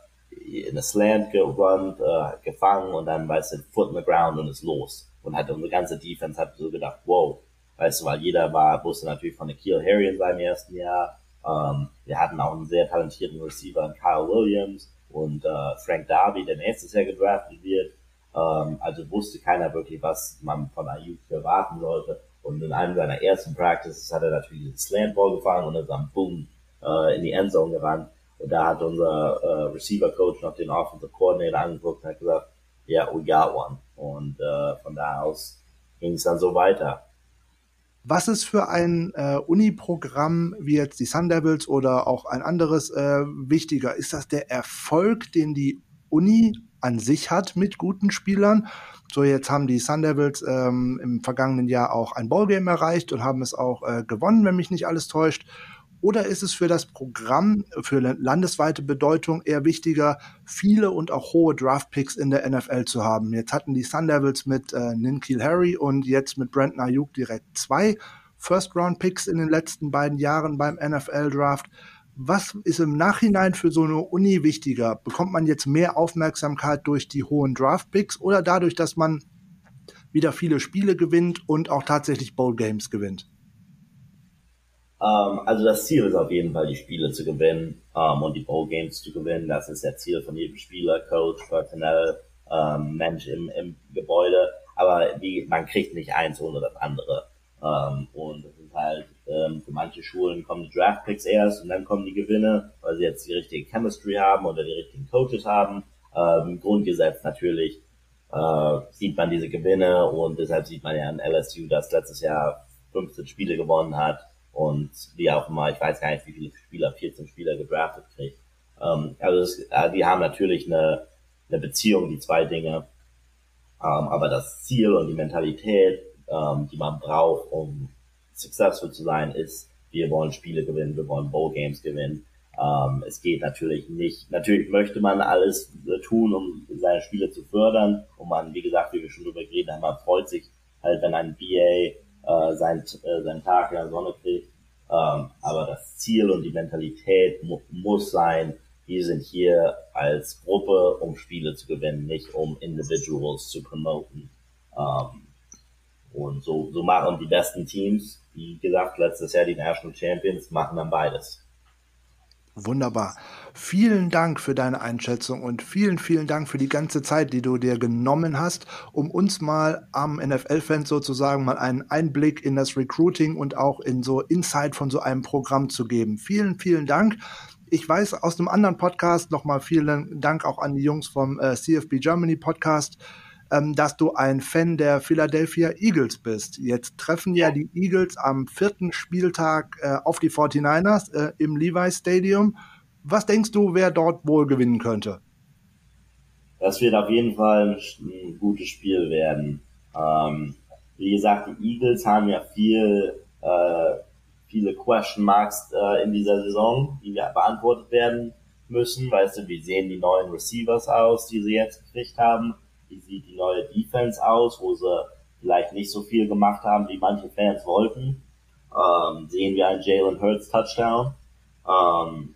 eine Slant gerannt, äh, gefangen und dann weißt du, Foot in the ground und ist los. Und hat unsere ganze Defense hat so gedacht, wow, Weißt du, weil jeder war, wusste natürlich von Nikhil Harry in seinem ersten Jahr. Ähm, wir hatten auch einen sehr talentierten Receiver in Kyle Williams und äh, Frank Darby, der nächstes Jahr gedraftet wird. Ähm, also wusste keiner wirklich, was man von Ayuk erwarten sollte. Und in einem seiner ersten Practices hat er natürlich den Slantball gefangen und ist am Boom äh, in die Endzone gerannt. Und da hat unser äh, Receiver Coach noch den Offensive Coordinator angeguckt und hat gesagt, yeah, we got one. Und äh, von da aus ging es dann so weiter. Was ist für ein äh, Uni-Programm wie jetzt die Sun Devils oder auch ein anderes äh, wichtiger? Ist das der Erfolg, den die Uni an sich hat mit guten Spielern? So, jetzt haben die Sun Devils ähm, im vergangenen Jahr auch ein Ballgame erreicht und haben es auch äh, gewonnen, wenn mich nicht alles täuscht. Oder ist es für das Programm, für landesweite Bedeutung eher wichtiger, viele und auch hohe Draftpicks in der NFL zu haben? Jetzt hatten die Sun Devils mit äh, Ninkil Harry und jetzt mit Brandon Ayuk direkt zwei First-Round-Picks in den letzten beiden Jahren beim NFL-Draft. Was ist im Nachhinein für so eine Uni wichtiger? Bekommt man jetzt mehr Aufmerksamkeit durch die hohen Draft-Picks oder dadurch, dass man wieder viele Spiele gewinnt und auch tatsächlich Bowl-Games gewinnt? Ähm, also das Ziel ist auf jeden Fall, die Spiele zu gewinnen ähm, und die Bowl Games zu gewinnen. Das ist der Ziel von jedem Spieler, Coach, Personal, ähm, Mensch im, im Gebäude. Aber die, man kriegt nicht eins ohne das andere. Ähm, und es ist halt, äh, ähm, für manche Schulen kommen die Draftpicks erst und dann kommen die Gewinne, weil sie jetzt die richtige Chemistry haben oder die richtigen Coaches haben. Ähm, Grundgesetz natürlich äh, sieht man diese Gewinne und deshalb sieht man ja an LSU, das letztes Jahr 15 Spiele gewonnen hat und wie auch immer, ich weiß gar nicht, wie viele Spieler, 14 Spieler gedraftet kriegt. Ähm, also es, äh, die haben natürlich eine, eine Beziehung, die zwei Dinge, ähm, aber das Ziel und die Mentalität, ähm, die man braucht, um successful zu sein, ist, wir wollen Spiele gewinnen, wir wollen Bowl Games gewinnen. Ähm, es geht natürlich nicht, natürlich möchte man alles tun, um seine Spiele zu fördern. Und man, wie gesagt, wie wir schon drüber geredet haben, man freut sich halt, wenn ein BA äh, sein, äh, seinen Tag in der Sonne kriegt. Ähm, aber das Ziel und die Mentalität mu muss sein, wir sind hier als Gruppe, um Spiele zu gewinnen, nicht um Individuals zu promoten. Ähm, und so, so machen die besten Teams, wie gesagt, letztes Jahr die National Champions, machen dann beides. Wunderbar. Vielen Dank für deine Einschätzung und vielen, vielen Dank für die ganze Zeit, die du dir genommen hast, um uns mal am NFL-Fans sozusagen mal einen Einblick in das Recruiting und auch in so Insight von so einem Programm zu geben. Vielen, vielen Dank. Ich weiß aus einem anderen Podcast nochmal vielen Dank auch an die Jungs vom äh, CFB Germany Podcast, ähm, dass du ein Fan der Philadelphia Eagles bist. Jetzt treffen ja die Eagles am vierten Spieltag äh, auf die 49ers äh, im Levi Stadium. Was denkst du, wer dort wohl gewinnen könnte? Das wird auf jeden Fall ein, ein gutes Spiel werden. Ähm, wie gesagt, die Eagles haben ja viel, äh, viele Question Marks äh, in dieser Saison, die beantwortet werden müssen. Weißt du, wie sehen die neuen Receivers aus, die sie jetzt gekriegt haben? Wie sieht die neue Defense aus, wo sie vielleicht nicht so viel gemacht haben, wie manche Fans wollten. Ähm, sehen wir einen Jalen Hurts Touchdown. Ähm,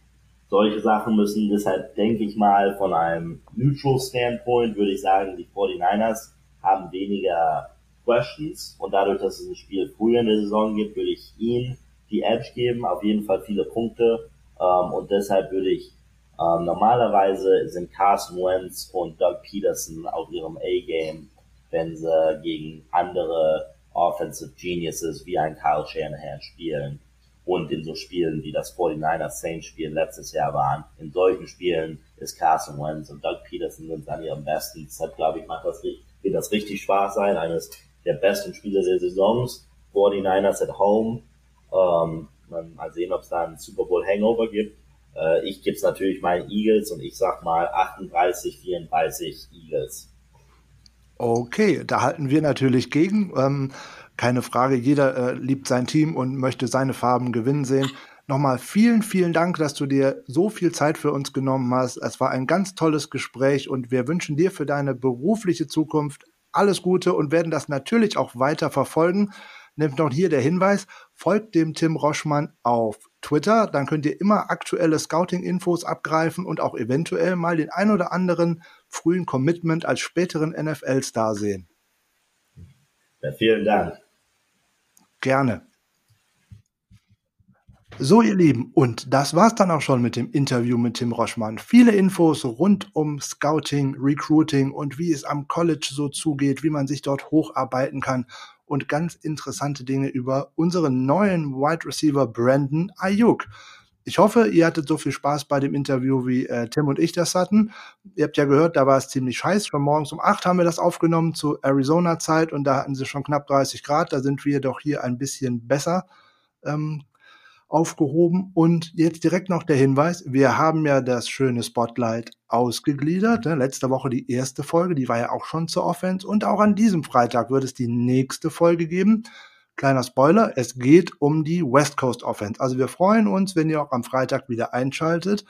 solche Sachen müssen deshalb, denke ich mal, von einem Neutral Standpoint würde ich sagen, die 49ers haben weniger Questions und dadurch, dass es ein Spiel früher in der Saison gibt, würde ich ihnen die Edge geben, auf jeden Fall viele Punkte ähm, und deshalb würde ich ähm, normalerweise sind Carson Wentz und Doug Peterson auf ihrem A-Game, wenn sie gegen andere Offensive Geniuses wie ein Kyle Shanahan spielen. Und in so Spielen wie das 49ers Saints Spiel letztes Jahr waren. In solchen Spielen ist Carson Wentz und Doug Peterson sind an ihrem besten. Deshalb glaube ich, macht das, wird das richtig Spaß sein. Eines der besten Spiele der Saisons. 49ers at home. Ähm, mal sehen, ob es da einen Super Bowl Hangover gibt. Äh, ich gebe es natürlich meinen Eagles und ich sag mal 38, 34 Eagles. Okay, da halten wir natürlich gegen. Ähm, keine Frage, jeder äh, liebt sein Team und möchte seine Farben gewinnen sehen. Nochmal vielen, vielen Dank, dass du dir so viel Zeit für uns genommen hast. Es war ein ganz tolles Gespräch und wir wünschen dir für deine berufliche Zukunft alles Gute und werden das natürlich auch weiter verfolgen. Nimmt noch hier der Hinweis, folgt dem Tim Roschmann auf Twitter, dann könnt ihr immer aktuelle Scouting-Infos abgreifen und auch eventuell mal den ein oder anderen frühen Commitment als späteren NFL-Star sehen. Ja, vielen Dank. Gerne. So, ihr Lieben, und das war's dann auch schon mit dem Interview mit Tim Roschmann. Viele Infos rund um Scouting, Recruiting und wie es am College so zugeht, wie man sich dort hocharbeiten kann und ganz interessante Dinge über unseren neuen Wide Receiver Brandon Ayuk. Ich hoffe, ihr hattet so viel Spaß bei dem Interview, wie äh, Tim und ich das hatten. Ihr habt ja gehört, da war es ziemlich heiß. Von morgens um acht haben wir das aufgenommen zu Arizona-Zeit und da hatten sie schon knapp 30 Grad. Da sind wir doch hier ein bisschen besser ähm, aufgehoben. Und jetzt direkt noch der Hinweis, wir haben ja das schöne Spotlight ausgegliedert. Ne? Letzte Woche die erste Folge, die war ja auch schon zur Offense. Und auch an diesem Freitag wird es die nächste Folge geben. Kleiner Spoiler, es geht um die West Coast Offense. Also wir freuen uns, wenn ihr auch am Freitag wieder einschaltet.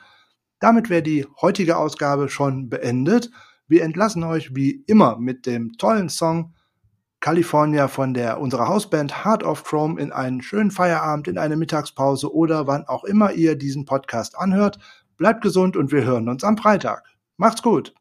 Damit wäre die heutige Ausgabe schon beendet. Wir entlassen euch wie immer mit dem tollen Song California von der unserer Hausband Heart of Chrome in einen schönen Feierabend, in eine Mittagspause oder wann auch immer ihr diesen Podcast anhört. Bleibt gesund und wir hören uns am Freitag. Macht's gut.